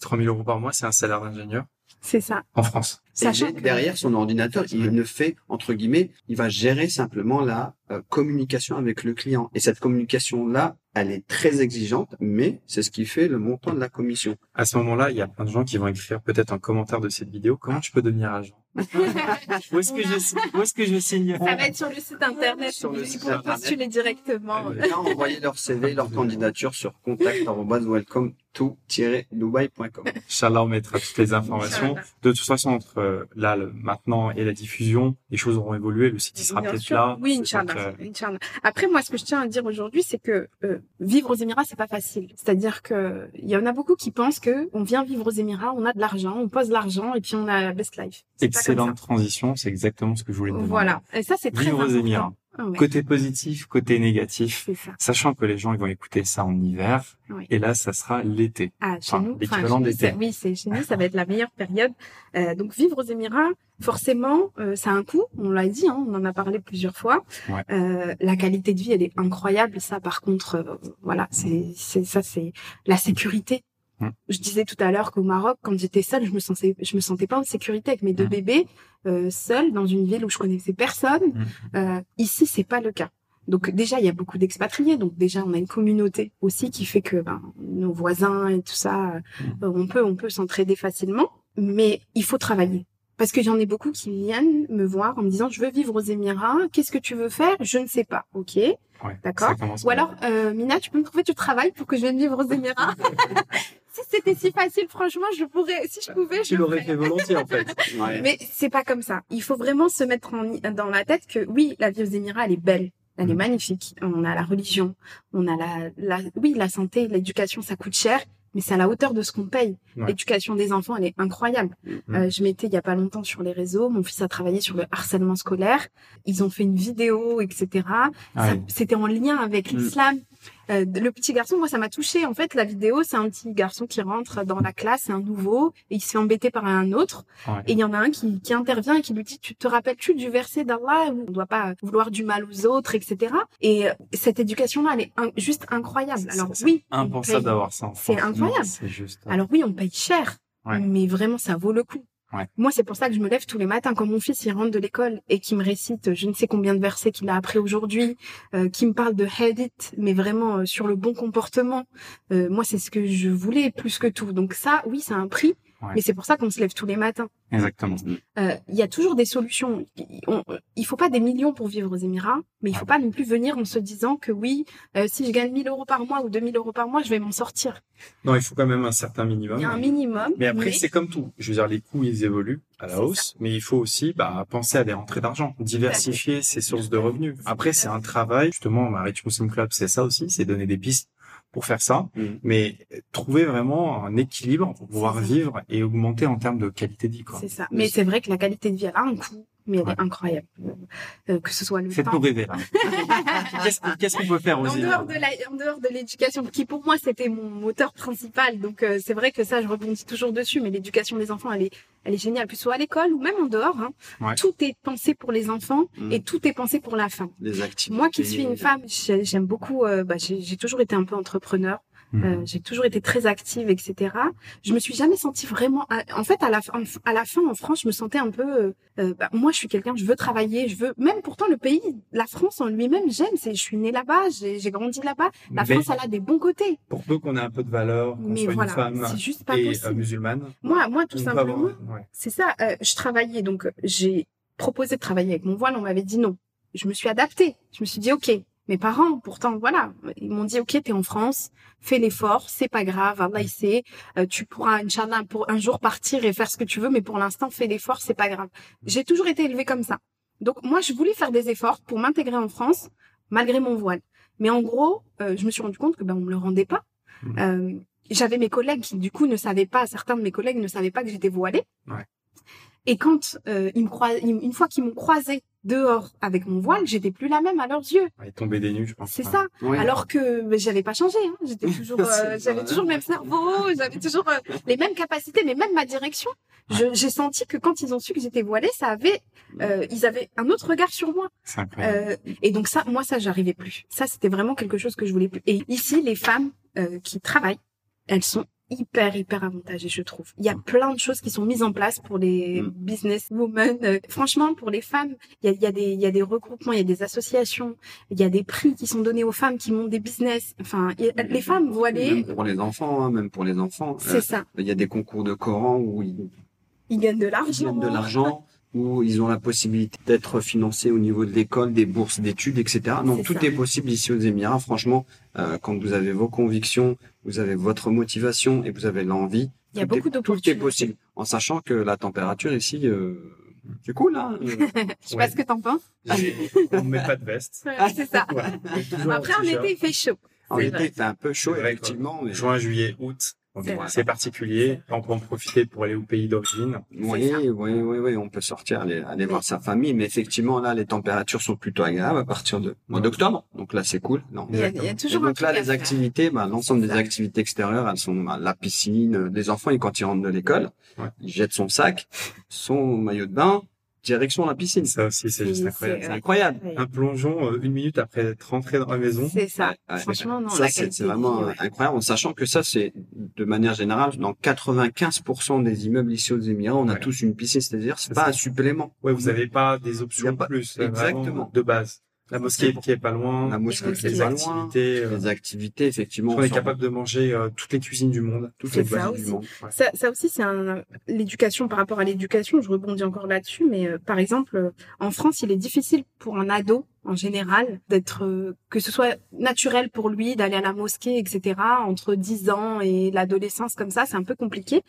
3000 euros par mois, c'est un salaire d'ingénieur
C'est ça.
en France.
Sachant que-
derrière son ordinateur, il ne fait, entre guillemets, il va gérer simplement la euh, communication avec le client. Et cette communication-là, elle est très exigeante, mais c'est ce qui fait le montant de la commission.
À ce moment-là, il y a plein de gens qui vont écrire peut-être un commentaire de cette vidéo. Comment je peux devenir agent? Où est-ce que je, où est-ce que je signe
Ça va être sur le site internet.
Sur le site internet.
postuler directement.
Gens envoyer leur CV, leur candidature sur contact@welcome to-dubai.com.
Inch'Allah, on mettra toutes les informations. De toute façon, entre euh, là, le maintenant et la diffusion, les choses auront évolué. Le site, il sera peut-être là.
Oui, Inch'Allah.
euh,
Inch'Allah. Après, moi, ce que je tiens à dire aujourd'hui, c'est que euh, vivre aux Émirats, c'est pas facile. C'est-à-dire que il y en a beaucoup qui pensent que on vient vivre aux Émirats, on a de l'argent, on pose de l'argent et puis on a la best life. C'est
excellente transition. C'est exactement ce que je voulais demander.
Voilà. Et ça, c'est très
Vivre aux
important.
Émirats.
Ah ouais,
Côté positif, côté négatif.
ça.
Sachant que les gens, ils vont écouter ça en hiver.
Oui.
Et là, ça sera l'été.
Ah, chez
Enfin,
nous,
l'équivalent d'été.
oui, c'est chez nous, ça va être la meilleure période. Euh, donc vivre aux Émirats, forcément, euh, ça a un coût. On l'a dit, hein, on en a parlé plusieurs fois.
Ouais.
Euh, la qualité de vie, elle est incroyable. Ça, par contre, euh, voilà, c'est, c'est ça, c'est la sécurité.
Mm.
Je disais tout à l'heure qu'au Maroc, quand j'étais seule, je me sentais, je me sentais pas en sécurité avec mes deux
Mm.
bébés, euh, seule dans une ville où je connaissais personne.
Mm.
Euh, ici, c'est pas le cas. Donc déjà, il y a beaucoup d'expatriés. Donc déjà, on a une communauté aussi qui fait que ben, nos voisins et tout ça, euh, on peut on peut s'entraider facilement. Mais il faut travailler. Parce que j'en ai beaucoup qui viennent me voir en me disant je veux vivre aux Émirats. Qu'est-ce que tu veux faire? Je ne sais pas. Ok.
Ouais.
D'accord. Ou alors euh, Mina, tu peux me trouver du travail pour que je vienne vivre aux Émirats c'était si facile, franchement, je pourrais. Si je pouvais, je
Tu l'aurais fait volontiers, en fait.
Ouais.
Mais c'est pas comme ça. Il faut vraiment se mettre en- dans la tête que oui, la vie aux Émirats, elle est belle. Elle est
Mhm.
magnifique. On a la religion, on a la, la oui, la santé, l'éducation, ça coûte cher, mais c'est à la hauteur de ce qu'on paye.
Ouais.
L'éducation des enfants, elle est incroyable.
Mhm.
Euh, je m'étais il y a pas longtemps sur les réseaux. Mon fils a travaillé sur le harcèlement scolaire. Ils ont fait une vidéo, etc.
Ah oui.
C'était en lien avec
Mm.
l'islam. Euh, le petit garçon, moi, ça m'a touché. En fait, la vidéo, c'est un petit garçon qui rentre dans la classe, un nouveau, et il se fait embêter par un autre.
Ouais.
Et il y en a un qui, qui intervient et qui lui dit, tu te rappelles-tu du verset d'Allah? Où on ne doit pas vouloir du mal aux autres, etc. Et euh, cette éducation-là, elle est in- juste incroyable. Alors oui,
Impensable d'avoir ça en
C'est incroyable.
C'est juste.
alors oui, on paye cher,
Ouais.
mais vraiment, ça vaut le coup. Moi, c'est pour ça que je me lève tous les matins quand mon fils il rentre de l'école et qui me récite je ne sais combien de versets qu'il a appris aujourd'hui, euh, qui me parle de hadith, mais vraiment euh, sur le bon comportement. Euh, moi, c'est ce que je voulais plus que tout. Donc ça, oui, c'est un prix,
Ouais.
mais c'est pour ça qu'on se lève tous les matins.
Exactement.
Euh, Il y a toujours des solutions. Il- on- il faut pas des millions pour vivre aux Émirats, mais il faut pas non plus venir en se disant que oui, euh, si je gagne 1000 euros par mois ou 2000 euros par mois, je vais m'en sortir.
Non, il faut quand même un certain minimum.
Il y a un minimum.
Mais après, c'est comme tout. Je veux dire, les coûts, ils évoluent à la hausse, mais il faut aussi bah, penser à des rentrées d'argent, diversifier ses sources de revenus. Après, c'est un travail. Justement, ma Rich Muslim Club, c'est ça aussi, c'est donner des pistes pour faire ça,
Mhm.
mais trouver vraiment un équilibre pour pouvoir vivre et augmenter en termes de qualité de vie. Quoi.
C'est ça. Mais c'est vrai que la qualité de vie, elle a un coût, mais elle
Ouais.
est incroyable. Euh, que ce soit le
Faites-nous rêver là. Qu'est-ce qu'est-ce qu'on peut faire aux
En dehors de la, en dehors de l'éducation, qui pour moi c'était mon moteur principal. Donc euh, c'est vrai que ça, je rebondis toujours dessus. Mais l'éducation des enfants, elle est, elle est géniale, que ce soit à l'école ou même en dehors. Hein.
Ouais.
Tout est pensé pour les enfants
Mm.
et tout est pensé pour la femme.
Les activités.
Moi qui suis une femme, j'ai- j'aime beaucoup. euh, bah, j'ai j'ai toujours été un peu entrepreneur.
Mhm.
Euh, j'ai toujours été très active, etc. Je me suis jamais sentie vraiment. En fait, à la fin, à la fin en France, je me sentais un peu. euh, euh, bah, moi, je suis quelqu'un, je veux travailler, je veux. Même pourtant, le pays, la France en lui-même, j'aime. C'est, je suis née là-bas, j'ai j'ai grandi là-bas. La
Mais
France, elle a des bons côtés.
pour peu qu'on ait un peu de valeur, qu'on
Mais
soit
voilà,
une femme
c'est juste pas
et euh, musulmane,
Moi, moi, tout simplement,
avoir- ouais.
c'est ça. euh, je travaillais, donc j'ai proposé de travailler avec mon voile. On m'avait dit non. Je me suis adaptée. Je me suis dit ok. Mes parents, pourtant, voilà, ils m'ont dit ok, t'es en France, fais l'effort, c'est pas grave. Allah il sait, euh, tu pourras, inchallah, pour un jour partir et faire ce que tu veux, mais pour l'instant, fais l'effort, c'est pas grave. J'ai toujours été élevée comme ça. Donc moi, je voulais faire des efforts pour m'intégrer en France, malgré mon voile. Mais en gros, euh, je me suis rendu compte que ben on me le rendait pas.
Mhm.
Euh, J'avais mes collègues qui du coup ne savaient pas, certains de mes collègues ne savaient pas que j'étais voilée.
Ouais.
Et quand euh, ils me crois, une fois qu'ils m'ont croisée dehors avec mon voile, j'étais plus la même à leurs yeux.
Ouais, tomber des nues, je pense.
C'est
Ouais.
ça. Alors que ben, j'avais pas changé. Hein. J'étais toujours, euh, j'avais toujours le même cerveau, j'avais toujours euh, les mêmes capacités, mais même ma direction. Je- J'ai senti que quand ils ont su que j'étais voilée, ça avait, euh, ils avaient un autre regard sur moi.
C'est incroyable.
Euh, et donc ça, moi, ça, j'arrivais plus. Ça, c'était vraiment quelque chose que je voulais plus. Et ici, les femmes euh, qui travaillent, elles sont hyper, hyper avantagées, je trouve. Il y a plein de choses qui sont mises en place pour les
Mm.
business women. Euh, franchement, pour les femmes, il y a, il y, a des, il y a des regroupements, il y a des associations, il y a des prix qui sont donnés aux femmes qui montent des business. Enfin, a- les femmes voilées,
Même pour les enfants, hein, même pour les enfants.
c'est
Euh,
ça.
Il y a des concours de Coran où ils,
Ils gagnent de
ils
l'argent.
gagnent de l'argent. où ils ont la possibilité d'être financés au niveau de l'école, des bourses d'études, etc. Donc tout
ça.
est possible ici aux Émirats. Franchement, euh, quand vous avez vos convictions, vous avez votre motivation et vous avez l'envie,
Il y a
tout
beaucoup
Tout est
d'opportunités.
possible, en sachant que la température ici, euh, c'est cool, hein.
Je sais pas ce que t'en penses.
on ne met pas de veste.
c'est ça.
Ouais.
Après,
en
été, il fait chaud.
En été, il fait un peu chaud,
vrai,
effectivement, mais
Juin, juillet, août. Donc,
C'est
particulier. On peut en profiter pour aller au pays d'origine.
oui, oui, oui, oui, on peut sortir, aller, aller voir sa famille, mais effectivement, là, les températures sont plutôt agréables à partir de mois d'octobre. Donc là, c'est cool. Non.
Il y a, il y a
Et
toujours
donc là, les activités, bah, l'ensemble des activités extérieures, elles sont bah, la piscine, euh, les enfants, ils, quand ils rentrent de l'école,
Ouais.
ils jettent son sac, son maillot de bain, direction la piscine.
Ça aussi, c'est juste incroyable.
C'est incroyable.
Ouais.
Un plongeon euh, une minute après être rentré dans la maison.
C'est ça.
Ouais.
Franchement, non.
ça, c'est vraiment euh,
ouais.
incroyable, en sachant que ça, c'est de manière générale, dans 95% des immeubles ici aux Émirats, on a
Ouais.
tous une piscine, c'est-à-dire c'est pas
ça.
un supplément.
Ouais, vous n'avez pas des options
Y a pas-
en plus. c'est
Exactement.
vraiment De base. La mosquée qui est pas loin.
La mosquée
qui est pas
loin. Les activités, effectivement.
on est capable de manger euh, toutes les cuisines du monde. Toutes les
ça
cuisines
aussi.
du monde. Ouais.
Ça, ça aussi, c'est un, l'éducation par rapport à l'éducation. Je rebondis encore là-dessus, mais euh, par exemple, euh, en France, il est difficile pour un ado, en général, d'être, euh, que ce soit naturel pour lui d'aller à la mosquée, etc. Entre 10 ans et l'adolescence, comme ça, c'est un peu compliqué.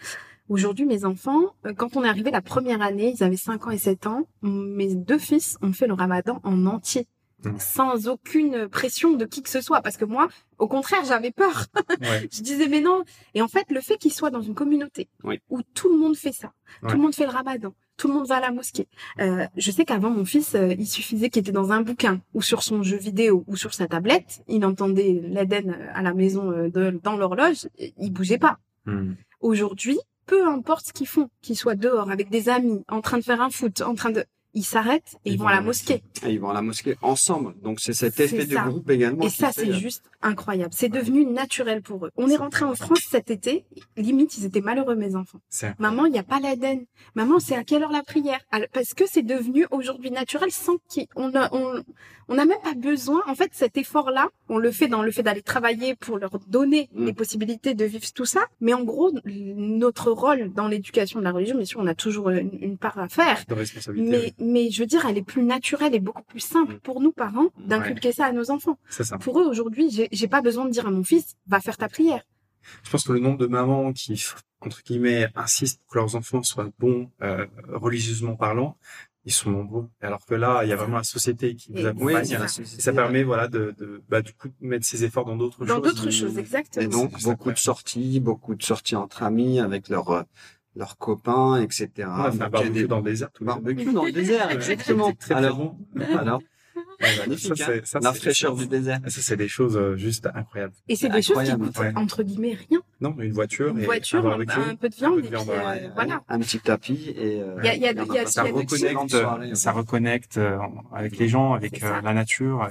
Aujourd'hui, mes enfants, euh, quand on est arrivé la première année, ils avaient 5 ans et 7 ans, mes deux fils ont fait le ramadan en entier.
Mmh.
Sans aucune pression de qui que ce soit, parce que moi, au contraire, j'avais peur.
Ouais.
Je disais mais non. Et en fait, le fait qu'il soit dans une communauté
Oui.
où tout le monde fait ça,
Ouais.
tout le monde fait le ramadan, tout le monde va à la mosquée. Euh, je sais qu'avant mon fils, euh, il suffisait qu'il était dans un bouquin ou sur son jeu vidéo ou sur sa tablette, il entendait l'Aden à la maison euh, de- dans l'horloge, il bougeait pas.
Hmm.
Aujourd'hui, peu importe ce qu'ils font, qu'ils soient dehors avec des amis, en train de faire un foot, en train de, ils s'arrêtent et ils, vont à la mosquée.
Et ils vont à la mosquée ensemble. Donc c'est cet effet de groupe également.
Et ça, c'est juste incroyable. C'est devenu naturel pour eux. On est rentré en France cet été. Limite, ils étaient malheureux, mes enfants. Maman, il n'y a pas l'Aden. Maman, c'est à quelle heure la prière? Parce que c'est devenu aujourd'hui naturel sans qu'on a, on, on n'a même pas besoin. En fait, cet effort-là, on le fait dans le fait d'aller travailler pour leur donner
Mm.
les possibilités de vivre tout ça. Mais en gros, notre rôle dans l'éducation de la religion, bien sûr, on a toujours une, une part à faire.
de responsabilité.
Mais, mais je veux dire, elle est plus naturelle et beaucoup plus simple
Mm.
pour nous, parents, d'inculquer ça à nos enfants.
Ça.
Pour eux, aujourd'hui, j'ai- pas besoin de dire à mon fils, va faire ta prière.
Je pense que le nombre de mamans qui, entre guillemets, insistent pour que leurs enfants soient bons, euh, religieusement parlant, ils sont nombreux. Alors que là, il y a vraiment la société qui vous
Et-
accompagne.
Oui, c'est ça.
Et ça permet, voilà, de, de bah, du coup, de mettre ses efforts dans d'autres
Dans
choses.
d'autres
Mm.
choses,
Et
exactement.
donc
C'est
beaucoup de sorties, beaucoup de sorties entre amis avec leurs euh, leurs copains, etc.
A barbecue
des
dans le désert. deux.
barbecues dans le désert,
Ouais,
exactement.
c'était Très, très
Alors,
bon.
alors,
Ouais,
magnifique,
ça,
hein.
ça,
la fraîcheur du désert.
Ça, c'est des choses euh, juste incroyables.
Et c'est des choses qui coûtent,
ouais.
entre guillemets, rien.
Non, une voiture,
Une
et
voiture,
un
un,
barbecue.
un peu de viande,
peu
et puis
viande,
euh, voilà.
Un petit tapis et
ça reconnecte, ça reconnecte euh, avec les gens, avec la nature.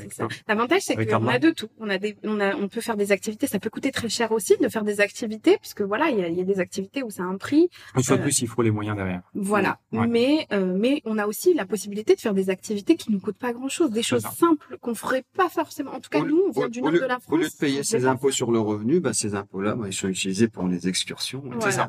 L'avantage, c'est qu'on a de tout. On a des, on a, on peut faire des activités. Ça peut coûter très cher aussi de faire des activités, puisque voilà, il y a, il y a des activités où ça a un prix.
Une fois de plus, il faut les moyens derrière.
Voilà.
Ouais.
Mais, euh, mais on a aussi la possibilité de faire des activités qui nous coûtent pas grand chose, des choses
ça.
simples qu'on ferait pas forcément. En tout cas,
Au-
nous, on vient
au-
du
au
nord
lieu-
de la
Au
France.
lieu de payer
pas
impôts sur le revenu, bah, ces impôts-là, bah, ils sont utilisés pour les excursions.
Voilà.
ça.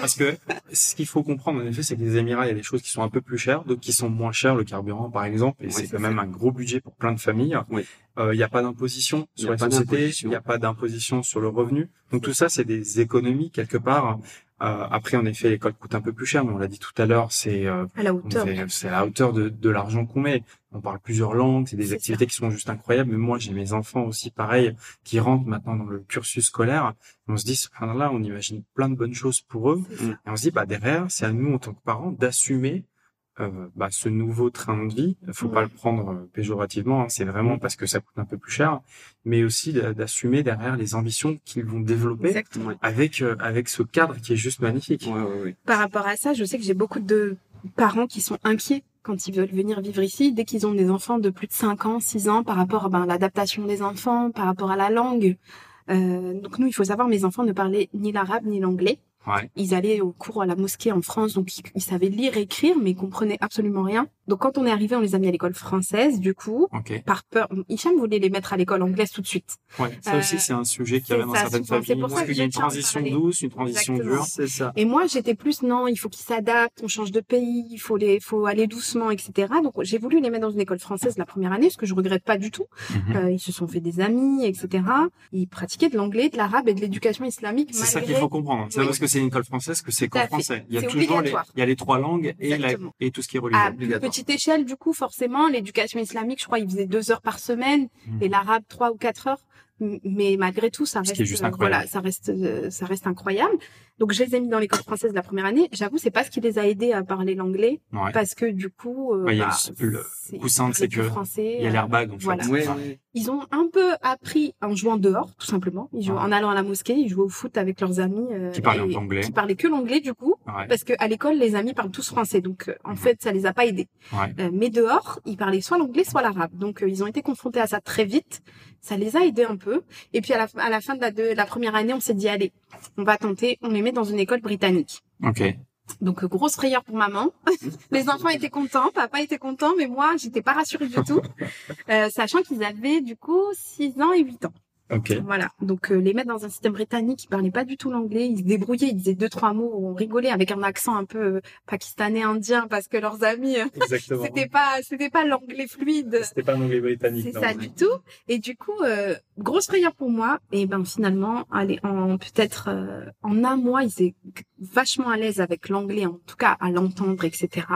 Parce que ce qu'il faut comprendre, en effet, c'est que les Émirats, il y a des choses qui sont un peu plus chères, d'autres qui sont moins chères, le carburant, par exemple, et
Oui,
c'est
c'est
quand même un gros budget pour plein de familles.
Oui.
Euh, Il n'y a pas d'imposition
Il
sur la société, il n'y a pas d'imposition sur le revenu. Donc tout ça, c'est des économies quelque part. Euh, après, en effet, l'école coûte un peu plus cher, mais on l'a dit tout à l'heure, c'est euh,
À la hauteur.
c'est à la hauteur de, de l'argent qu'on met. On parle plusieurs langues, c'est des activités qui sont juste incroyables. Mais moi, j'ai mes enfants aussi, pareil, qui rentrent maintenant dans le cursus scolaire. On se dit, là, on imagine plein de bonnes choses pour eux. Et on se dit, bah derrière, c'est à nous en tant que parents d'assumer euh, bah, ce nouveau train de vie. Il faut pas le prendre euh, péjorativement. hein, c'est vraiment parce que ça coûte un peu plus cher, mais aussi d'a- d'assumer derrière les ambitions qu'ils vont développer
Exactement.
Avec euh, avec ce cadre qui est juste magnifique.
Ouais, ouais, ouais.
Par rapport à ça, je sais que j'ai beaucoup de parents qui sont inquiets quand ils veulent venir vivre ici, dès qu'ils ont des enfants de plus de 5 ans, 6 ans, par rapport ben, à l'adaptation des enfants, par rapport à la langue. Euh, donc nous, il faut savoir, mes enfants ne parlaient ni l'arabe ni l'anglais.
Ouais.
Ils allaient au cours à la mosquée en France, donc ils, ils savaient lire, écrire, mais ils comprenaient absolument rien. Donc quand on est arrivé, on les a mis à l'école française, du coup,
Ok.
par peur. Hicham voulait les mettre à l'école anglaise tout de suite.
Ouais. Ça
Euh,
aussi, c'est un sujet qui revient dans certaines
souvent. C'est
familles.
pour ça
Parce
que
qu'il y a une transition douce, une transition
Exactement.
dure.
C'est ça.
Et moi, j'étais plus non, il faut qu'ils s'adaptent, on change de pays, il faut les, faut aller doucement, etc. Donc j'ai voulu les mettre dans une école française la première année, ce que je regrette pas du tout.
Mhm.
Euh, ils se sont fait des amis, etc. Ils pratiquaient de l'anglais, de l'arabe et de l'éducation islamique.
C'est ça qu'il faut comprendre. C'est
Oui.
pas parce que c'est une école française que c'est qu'en français. Il y a toujours les, il y a les trois langues et, la, et tout ce qui est religieux.
À plus petite échelle, du coup, forcément, l'éducation islamique, je crois, ils faisaient deux heures par semaine
Mhm.
et l'arabe trois ou quatre heures. Mais malgré tout, ça reste,
juste
euh, voilà, ça reste, euh, ça reste incroyable. Donc, je les ai mis dans l'école française la première année. J'avoue, c'est pas ce qui les a aidés à parler l'anglais,
Ouais.
parce que du coup, euh,
Ouais, il y a
bah,
le- coussin de sécurité.
français.
Il y a
euh,
l'airbag, en fait.
voilà.
Oui.
Ils ont un peu appris en jouant dehors, tout simplement. Ils jouent
Ouais.
en allant à la mosquée, ils jouaient au foot avec leurs amis. euh,
Qui parlaient
et-
anglais.
Qui parlaient que l'anglais, du coup.
Ouais.
Parce que à l'école, les amis parlent tous français, donc euh, en
Mhm.
fait, ça les a pas aidés.
Ouais.
Euh, mais dehors, ils parlaient soit l'anglais, soit l'arabe. Donc euh, ils ont été confrontés à ça très vite. Ça les a aidés un peu. Et puis à la, à la fin de la, de la première année, on s'est dit allez, on va tenter. On les dans une école britannique.
Ok.
Donc euh, grosse frayeur pour maman. les enfants étaient contents, papa était content, mais moi, j'étais pas rassurée du tout, Euh, sachant qu'ils avaient du coup 6 ans et 8 ans.
Ok.
Voilà. Donc euh, les mettre dans un système britannique, ils parlaient pas du tout l'anglais, ils se débrouillaient, ils disaient deux trois mots, on rigolait avec un accent un peu euh, pakistanais indien parce que leurs amis euh,
Exactement.
c'était pas c'était pas l'anglais fluide.
C'était pas un anglais britannique.
C'est ça du tout. Et du coup, euh, grosse frayeur pour moi. Et ben finalement, allez, en peut-être euh, en un mois, ils étaient vachement à l'aise avec l'anglais, en tout cas à l'entendre, etc.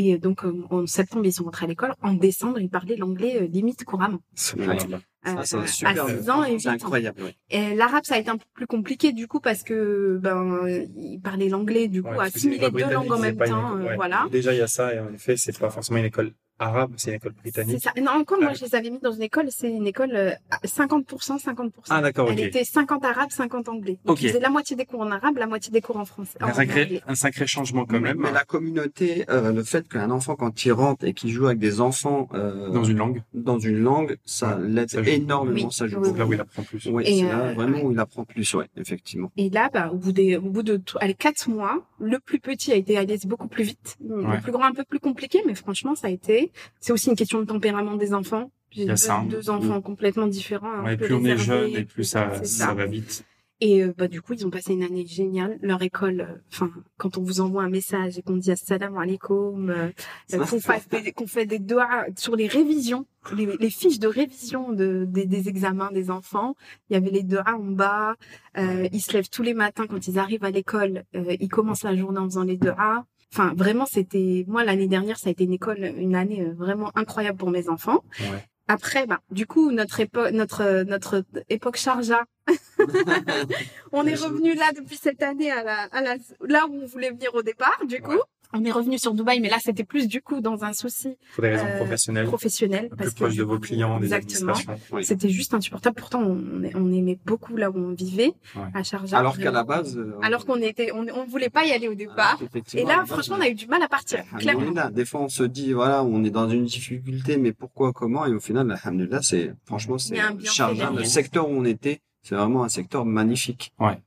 Et donc euh, en septembre, ils sont rentrés à l'école. En décembre, ils parlaient l'anglais euh, limite couramment.
Subhanallah.
Euh,
Ça, c'est
à
super.
6 ans et 8
C'est
ans.
incroyable. ouais.
Et l'arabe, ça a été un peu plus compliqué du coup parce que ben ils parlaient l'anglais du coup
Ouais, c'est
assimiler deux langues en même
c'est une
temps, euh, voilà.
Déjà, il y a ça, et en effet, c'est pas forcément une école arabe, c'est une école
C'est
britannique.
ça. Non, encore moi
Ouais.
je les avais mis dans une école, c'est une école euh, à 50% 50%.
Ah, d'accord,
Elle
ok.
était 50 arabes, 50 anglais. Donc
Ok.
ils faisaient la moitié des cours en arabe, la moitié des cours en français. en
Un sacré, un sacré changement quand
mais,
même.
mais la communauté, euh, le fait qu'un enfant quand il rentre et qu'il joue avec des enfants euh,
Dans une langue.
dans une langue, ça
Ouais,
l'aide énormément.
Oui.
Ça joue.
Oui,
C'est là où il apprend plus.
Oui, c'est là
euh,
vraiment
ouais.
où il apprend plus, ouais, effectivement.
Et là, bah, au bout des, au bout de, allez, quatre mois, le plus petit a été à l'aise beaucoup plus vite.
Ouais.
Le plus grand un peu plus compliqué, mais franchement, ça a été. C'est aussi une question de tempérament des enfants. J'ai
Il y a
deux,
ça, hein.
deux enfants complètement différents. un
Ouais, plus on est jeune et plus ça, ça va vite.
Et euh, bah du coup, ils ont passé une année géniale. Leur école, euh, enfin, quand on vous envoie un message et qu'on dit assalamu alaikum, euh, qu'on fasse des, qu'on fait des doigts sur les révisions, les, les fiches de révision de, des, des examens des enfants. Il y avait les doigts en bas. Euh, ils se lèvent tous les matins quand ils arrivent à l'école. Euh, ils commencent la journée en faisant les doigts. Enfin, vraiment, c'était moi l'année dernière, ça a été une école, une année euh, vraiment incroyable pour mes enfants.
Ouais.
Après, bah, du coup, notre époque, notre notre époque chargea. on est revenu là depuis cette année à la, à la, là où on voulait venir au départ, du coup. On est revenu sur Dubaï, mais là, c'était plus du coup dans un souci
Pour des raisons
Euh,
professionnelles,
professionnel.
plus
Parce que
proche de vos clients, des
Exactement.
Oui.
C'était juste insupportable. Pourtant, on, on aimait beaucoup là où on vivait,
Ouais.
à Sharjah.
Alors qu'à la base, euh,
Alors qu'on était, on, on voulait pas y aller au départ.
ah,
Et
effectivement,
là,
base,
franchement, on a eu du mal à partir, clairement.
Alhamdoulilah. Des fois, on se dit, voilà, on est dans une difficulté, mais pourquoi, comment? Et au final, alhamdoulilah, c'est, franchement, c'est Sharjah, le secteur où on était, c'est vraiment un secteur magnifique.
Ouais.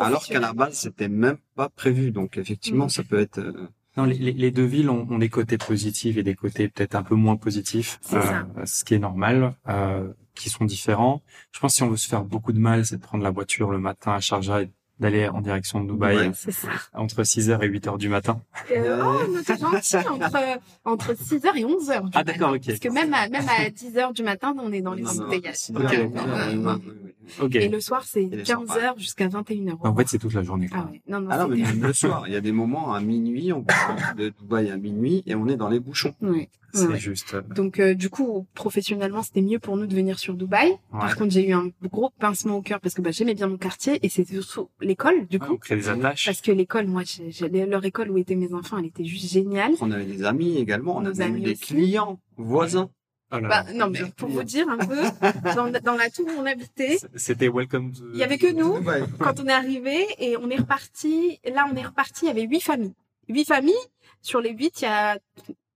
Alors qu'à la base, c'était même pas prévu. Donc, effectivement,
Mm.
ça peut être, euh,
Non, les, les, deux villes ont, ont des côtés positifs et des côtés peut-être un peu moins positifs,
C'est ça.
ce qui est normal, euh, qui sont différents. Je pense que si on veut se faire beaucoup de mal, c'est de prendre la voiture le matin à Sharjah et d'aller en direction de Dubaï
Ouais.
C'est ça.
entre 6h et 8h du matin.
Euh, oh, gentil, entre, entre 6h et 11h.
Ah, d'accord, ok.
Parce que même à, même à 10h du matin, on est dans les
non, non,
embouteillages.
c'est
Ok.
bien,
Donc,
oui,
euh,
oui, oui, oui.
Ok.
Et le soir, c'est
Et les soirs,
15h jusqu'à 21h.
En fait, c'est toute la journée. Quoi.
Ah ouais. Non, non,
Ah non, mais même le soir, il y a des moments à minuit, on part de Dubaï à minuit et on est dans les bouchons.
Ouais.
C'est
ouais.
juste. euh,
Donc, euh, du coup, professionnellement, c'était mieux pour nous de venir sur Dubaï.
Ouais.
Par contre, j'ai eu un gros pincement au cœur parce que bah, j'aimais bien mon quartier et c'était surtout l'école, du
on
coup.
crée des attaches.
Parce que l'école, moi, j'ai- j'ai- leur école où étaient mes enfants, elle était juste géniale.
On avait des amis également, on
Nos
avait
amis
des
aussi.
clients, voisins.
Oh là
Bah,
là.
non, mais pour vous dire un peu, dans, dans la tour où on habitait,
C'était welcome to...
il y avait que nous.
Ouais.
quand on est arrivé et on est reparti. Là, on est reparti. Il y avait huit familles. Huit familles. Sur les huit, il y a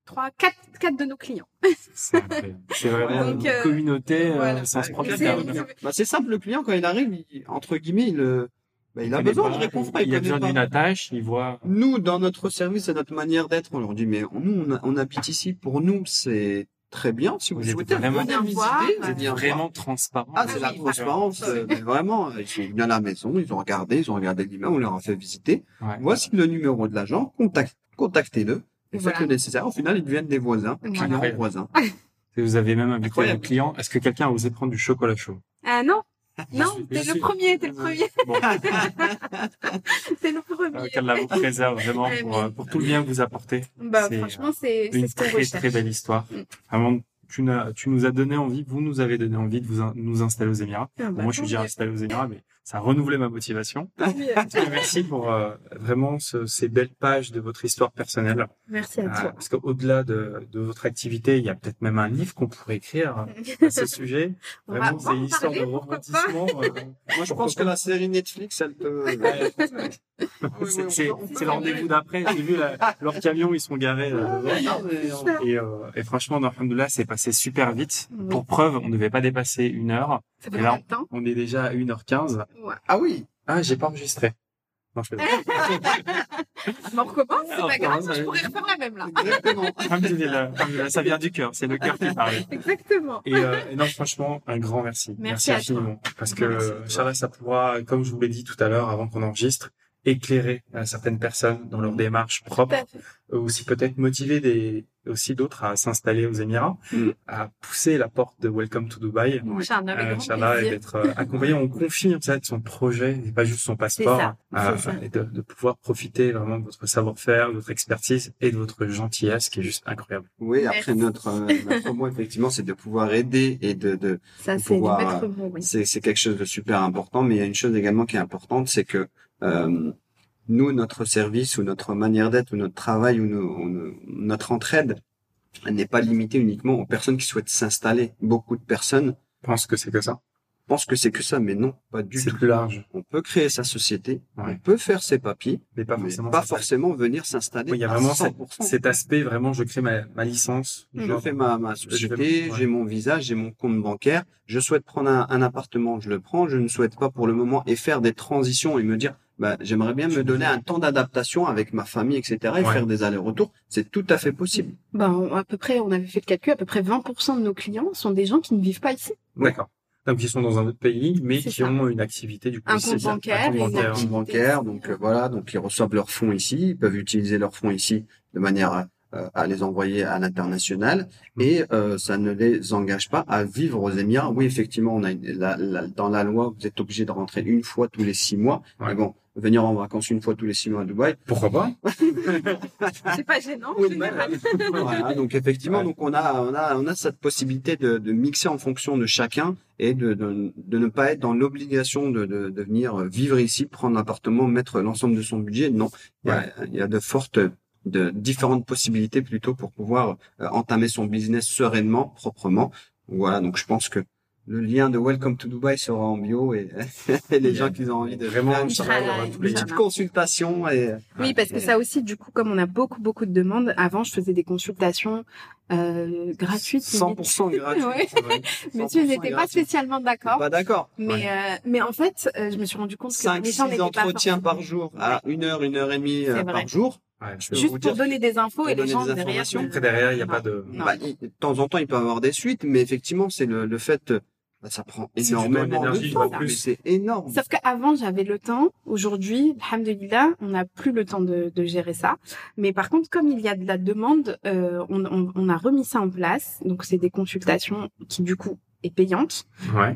trois, quatre, quatre de nos clients.
C'est vraiment
Donc,
une
euh,
communauté euh,
voilà.
sans se
c'est-
terme.
c'est-
Bah, c'est simple, le client, quand il arrive, il- entre guillemets, il, euh, Bah, il a besoin
pas,
de réconfort.
Il, a besoin d'une attache, il voit.
Nous, dans notre service et notre manière d'être, on leur dit, mais nous, on, habite ici. Pour nous, c'est très bien. Si vous
Vous
souhaitez,
vraiment-
Venez visiter.
voir,
Vous êtes vraiment
voir.
transparent.
Ah, c'est la
oui,
transparence. euh, mais vraiment, ils sont venus à la maison, ils ont regardé, ils ont regardé l'immeuble, on leur a fait visiter.
Ouais.
Voici le numéro de l'agent, contact, contactez-le. Et faites
Voilà.
le nécessaire. Au final, ils deviennent des voisins,
Voilà.
clients voisins.
Et vous avez même invité un client. Est-ce que quelqu'un a osé prendre du chocolat chaud?
Ah non, non, t'es le premier, t'es le premier,
Bon,
t'es le
euh,
premier.
qu'Allah vous préserve vraiment pour, euh, pour tout le bien que vous apportez.
Bah
c'est,
franchement, c'est c'est
Une
ce
très
recherche.
très belle histoire.
Mm.
Vraiment, tu, tu nous as donné envie, vous nous avez donné envie de vous in- nous installer aux Émirats.
Ah,
Bon,
bah,
moi, je suis déjà installé aux Émirats, mais ça a renouvelé ma motivation. Merci pour euh, vraiment ce- ces belles pages de votre histoire personnelle.
Merci à
Euh,
toi.
parce qu'au-delà de, de votre activité, il y a peut-être même un livre qu'on pourrait écrire à ce sujet. Vraiment, c'est une histoire de rebondissement. euh,
Moi, je pense que la série Netflix, elle peut...
c'est c'est- c'est le rendez-vous d'après. J'ai vu la- leurs camions, ils sont garés. là, devant. Et, euh, et franchement, alhamdoulilah, c'est passé super vite.
Oui.
Pour preuve, on ne devait pas dépasser une heure.
Ça
Et
fait
là, On est déjà à 1h15.
Ouais.
Ah oui
Ah, j'ai pas enregistré. Non, je fais
On recommence, c'est
Ah,
pas grave,
recommence,
je pourrais refaire la même là.
Exactement.
Alhamdoulilah, alhamdoulilah, ça vient du cœur. C'est le cœur qui parle.
Exactement.
Et, euh, et non, franchement, un grand merci.
Merci à toi.
infiniment. Parce que,
Merci.
Inch'Allah, ça pourra, comme je vous l'ai dit tout à l'heure, avant qu'on enregistre, éclairer euh, certaines personnes dans leur démarche propre, aussi peut-être motiver des, aussi d'autres à s'installer aux Émirats,
Mm.
à pousser la porte de Welcome to Dubai.
Inch'Allah, avec
Euh, et d'être euh, accompagné. On confie en fait son projet et pas juste son passeport.
ça,
euh, et de, de pouvoir profiter vraiment de votre savoir-faire, de votre expertise et de votre gentillesse qui est juste incroyable.
Oui, après
Merci.
notre, euh, notre mot, effectivement, c'est de pouvoir aider et de, de
Ça,
de pouvoir,
mot, oui.
c'est, c'est quelque chose de super important, mais il y a une chose également qui est importante, c'est que euh, nous, notre service ou notre manière d'être ou notre travail ou, nos- notre entraide, elle n'est pas limitée uniquement aux personnes qui souhaitent s'installer. Beaucoup de personnes
Je pense que c'est que ça.
pensent que c'est que ça, mais non, pas du
C'est
tout.
plus large,
On peut créer sa société,
Ouais.
on peut faire ses papiers,
mais pas
mais
forcément.
pas forcément venir s'installer
Oui, il y a vraiment
100%.
Cet aspect, vraiment, je crée ma, ma licence.
Je
genre-
fais ma, ma société,
ouais.
j'ai mon visa, j'ai mon compte bancaire. Je souhaite prendre un, un appartement, je le prends. Je ne souhaite pas pour le moment et faire des transitions et me dire, bah, j'aimerais bien me donner un temps d'adaptation avec ma famille, etc. et
Ouais.
faire des allers-retours. C'est tout à fait possible.
Ben, on- à peu près, on avait fait le calcul, à peu près 20% de nos clients sont des gens qui ne vivent pas ici.
D'accord. Donc, ils sont dans un autre pays, mais qui
ça.
ont une activité, du coup,
Un
ici.
compte bancaire
Un bancaire.
compte bancaire, donc euh, voilà, donc ils reçoivent leurs fonds ici, ils peuvent utiliser leurs fonds ici de manière euh, à les envoyer à l'international et euh, ça ne les engage pas à vivre aux Émirats. Oui, effectivement, on a une- la- la- dans la loi, vous êtes obligé de rentrer une fois tous les six mois.
Ouais.
Mais bon, venir en vacances une fois tous les six mois à Dubaï,
Pourquoi pas?
C'est pas gênant,
Oui,
général.
voilà, donc effectivement,
Ouais.
donc on a, on a, on a cette possibilité de, de mixer en fonction de chacun et de, de, de ne pas être dans l'obligation de, de, de venir vivre ici, prendre un appartement, mettre l'ensemble de son budget. Non, il y a, il y a de fortes, de différentes possibilités plutôt pour pouvoir euh, entamer son business sereinement, proprement. Voilà, donc je pense que le lien de Welcome to Dubai sera en bio et, et les gens qui ont envie de
Vraiment,
faire une petite consultation et
Oui, parce que ça aussi, du coup, comme on a beaucoup, beaucoup de demandes, avant, je faisais des consultations euh, gratuites. limite.
100% gratuit.
Ouais.
Ouais.
Monsieur,
100%
n'étaient pas spécialement d'accord.
Pas d'accord.
Mais, euh, mais en fait, euh, je me suis rendu compte que
5
les gens
6
n'étaient pas
entretiens par jour à une heure, une heure et demie euh, par jour.
Ouais,
Juste pour
dire
donner des infos
pour
et les gens
des
derrière.
Après, derrière, il n'y a pas de...
Bah, il- de temps en temps, il peut y avoir des suites, mais effectivement, c'est le, le fait, euh, bah, ça prend énormément
d'énergie,
de temps.
plus.
C'est énorme.
Sauf qu'avant, j'avais le temps. Aujourd'hui, alhamdoulilah, on n'a plus le temps de, de gérer ça. Mais par contre, comme il y a de la demande, euh, on, on, on a remis ça en place. Donc, c'est des consultations qui, du coup, est payante,
Ouais.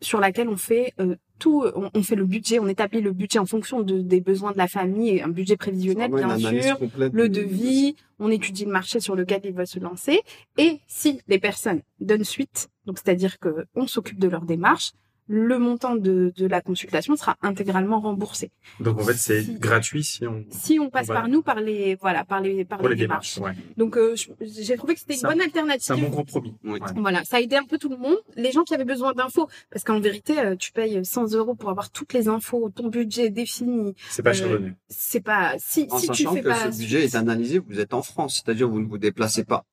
sur laquelle on fait euh, tout. On, on fait le budget, on établit le budget en fonction de, des besoins de la famille, et un budget prévisionnel,
une
bien sûr. le devis, on étudie le marché sur lequel ils veulent se lancer. Et si les personnes donnent suite, donc c'est-à-dire que on s'occupe de leur démarche, le montant de, de la consultation sera intégralement remboursé.
Donc, en fait, c'est
Si-
gratuit si on...
Si on passe par nous, par les voilà, par les par
Pour
les
les
démarches.
démarches, ouais.
Donc euh, j'ai trouvé que c'était une
Ça-
bonne
C'est un
alternative.
bon compromis.
Oui.
Ouais.
Voilà, ça a aidé un peu tout le monde. Les gens qui avaient besoin d'infos, parce qu'en vérité, euh, tu payes 100 euros pour avoir toutes les infos, ton budget défini.
C'est pas
Euh. C'est pas si
En
si tu
sachant
fais
que
pas
ce budget est analysé, vous êtes en France, c'est-à-dire vous ne vous déplacez pas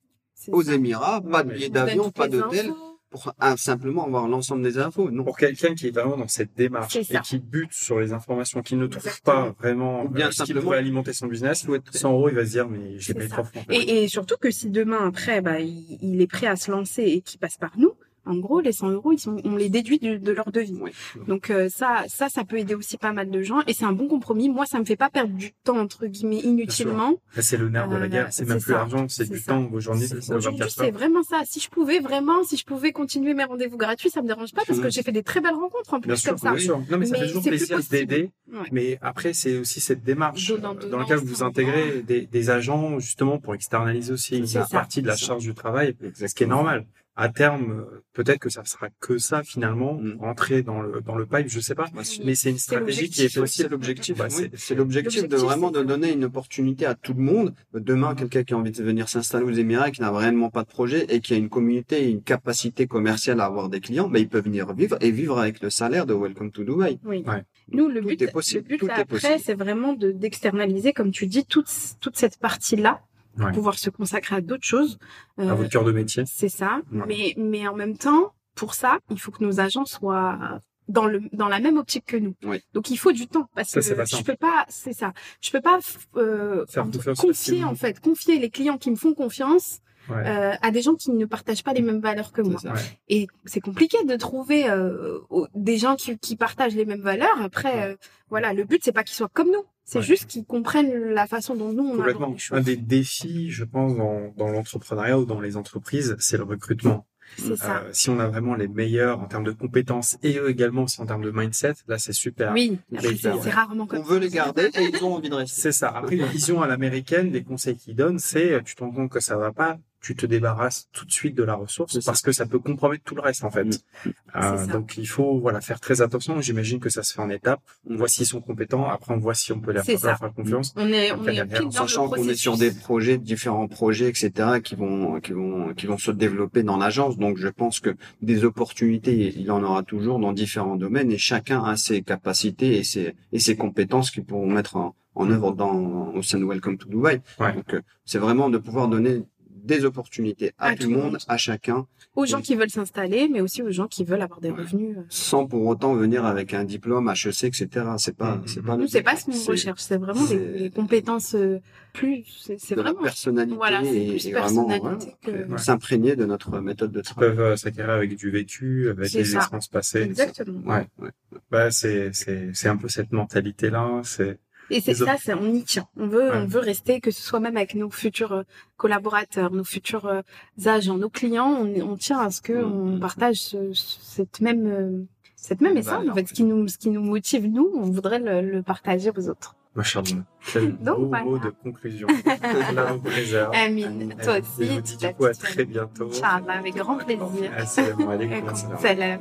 aux
ça.
Émirats, pas de billets d'avion, pas d'hôtel. Pour simplement avoir l'ensemble des infos. Non.
Pour quelqu'un qui est vraiment dans cette démarche et qui bute sur les informations, qui ne trouve
Exactement.
pas vraiment
Ou bien
euh, ce qui pourrait alimenter son business,
Il faut être-
100 euros, il va se dire, mais j'ai payé fait.
Et, et surtout que si demain, après, bah, il, il est prêt à se lancer et qu'il passe par nous, en gros, les 100 euros, ils sont, on les déduit de, de leur devis. Donc euh, ça, ça, ça peut aider aussi pas mal de gens et c'est un bon compromis. Moi, ça me fait pas perdre du temps entre guillemets inutilement.
C'est le nerf de la
Euh,
guerre. C'est même plus l'argent, c'est du
ça.
temps aujourd'hui.
Aujourd'hui,
24
c'est vraiment ça. Si je pouvais vraiment, si je pouvais continuer mes rendez-vous gratuits, ça me dérange pas parce que
Mhm.
j'ai fait des très belles rencontres en plus
Bien sûr,
comme ça.
bien sûr. Non, mais ça fait toujours
c'est plus
plaisir d'aider.
Ouais.
Mais après, c'est aussi cette démarche
Donnant, donnant,
dans laquelle vous intégrez des, des agents justement pour externaliser aussi une
ça.
partie de la charge du travail, ce qui est normal. À terme, peut-être que ça sera que ça finalement,
Mm.
rentrer dans le dans le pipe, je sais pas.
Bah,
Mais c'est une stratégie qui est.
C'est l'objectif.
Bah,
oui.
c'est-
l'objectif de vraiment de donner une opportunité à tout le monde. Demain, quelqu'un qui a envie de venir s'installer aux Émirats, et qui n'a réellement pas de projet et qui a une communauté et une capacité commerciale à avoir des clients, mais il peut venir vivre et vivre avec le salaire de Welcome to Dubai.
Oui.
Ouais.
Nous, le
Tout
but,
est possible,
le but
tout
là, après, c'est vraiment de d'externaliser, comme tu dis, toute toute cette partie-là pour
Ouais.
pouvoir se consacrer à d'autres choses. Euh,
À votre cœur de métier.
c'est ça.
Ouais.
Mais mais en même temps, pour ça, il faut que nos agents soient dans le dans la même optique que nous.
Oui.
Donc il faut du temps parce
Ça,
que
c'est pas
je peux pas, c'est ça. Je peux pas euh,
Faire
confier en fait, confier les clients qui me font confiance
Ouais.
euh, à des gens qui ne partagent pas les mêmes valeurs que moi.
C'est ça.
Ouais.
Et c'est compliqué de trouver euh, des gens qui, qui partagent les mêmes valeurs. Après, euh, voilà, le but c'est pas qu'ils soient comme nous, c'est
Ouais.
juste qu'ils comprennent la façon dont nous on
Complètement.
les choses.
Un des défis, je pense, dans, dans l'entrepreneuriat ou dans les entreprises, c'est le recrutement.
C'est ça.
Euh, si on a vraiment les meilleurs en termes de compétences et eux également aussi en termes de mindset, là c'est super.
oui, après, c'est rarement comme
On veut les garder et ils ont envie de rester.
C'est ça. Après, une vision à l'américaine, les conseils qu'ils donnent, c'est tu te rends compte que ça va pas, tu te débarrasses tout de suite de la ressource parce que ça peut compromettre tout le reste en fait.
Mm.
Euh, donc il faut voilà faire très attention. J'imagine que ça se fait en étapes. On voit s'ils sont compétents. Après, on voit si on peut leur, faire confiance.
On est, on est pile
Sachant qu'on est sur des projets, différents projets, etc., qui vont, qui vont, qui vont se développer dans l'agence. Donc, je pense que des opportunités, il en aura toujours dans différents domaines et chacun a ses capacités et ses, et ses compétences qu'ils pourront mettre en, en œuvre dans, au sein de Welcome to Dubai.
Ouais.
Donc, euh, c'est vraiment de pouvoir donner des opportunités à, tout le monde, à chacun,
aux gens qui veulent s'installer, mais aussi aux gens qui veulent avoir des
Ouais.
revenus. euh.
sans pour autant venir avec un diplôme HEC, etc. C'est pas,
Mhm.
c'est pas.
Nous, c'est pas ce qu'on recherche, c'est vraiment des, compétences euh, plus. C'est vraiment.
personnalité
Voilà, c'est
et,
plus
et vraiment
personnalité
voilà,
que-
Ouais.
s'imprégner de notre méthode de
Ils
travail.
peuvent euh, s'acquérir avec du vécu, avec des expériences passées.
Exactement.
Ouais.
ouais.
Bah c'est c'est c'est un peu cette mentalité là. C'est
Et c'est ça, c'est on y tient. On veut,
Ouais.
on veut rester, que ce soit même avec nos futurs euh, collaborateurs, nos futurs euh, agents, nos clients, on, on tient à ce que
Mhm.
on partage ce- ce- cette même euh, cette même essence. En fait, ce qui nous ce qui nous motive nous, on voudrait le, le partager aux autres.
machallah. Quel
Donc,
beau
voilà.
mot de conclusion. Là, vous préserve.
Amine, toi
Et
aussi.
je vous dis du coup à très bientôt.
Inch'Allah, avec grand plaisir.
Assalamu alaikum.
Salam.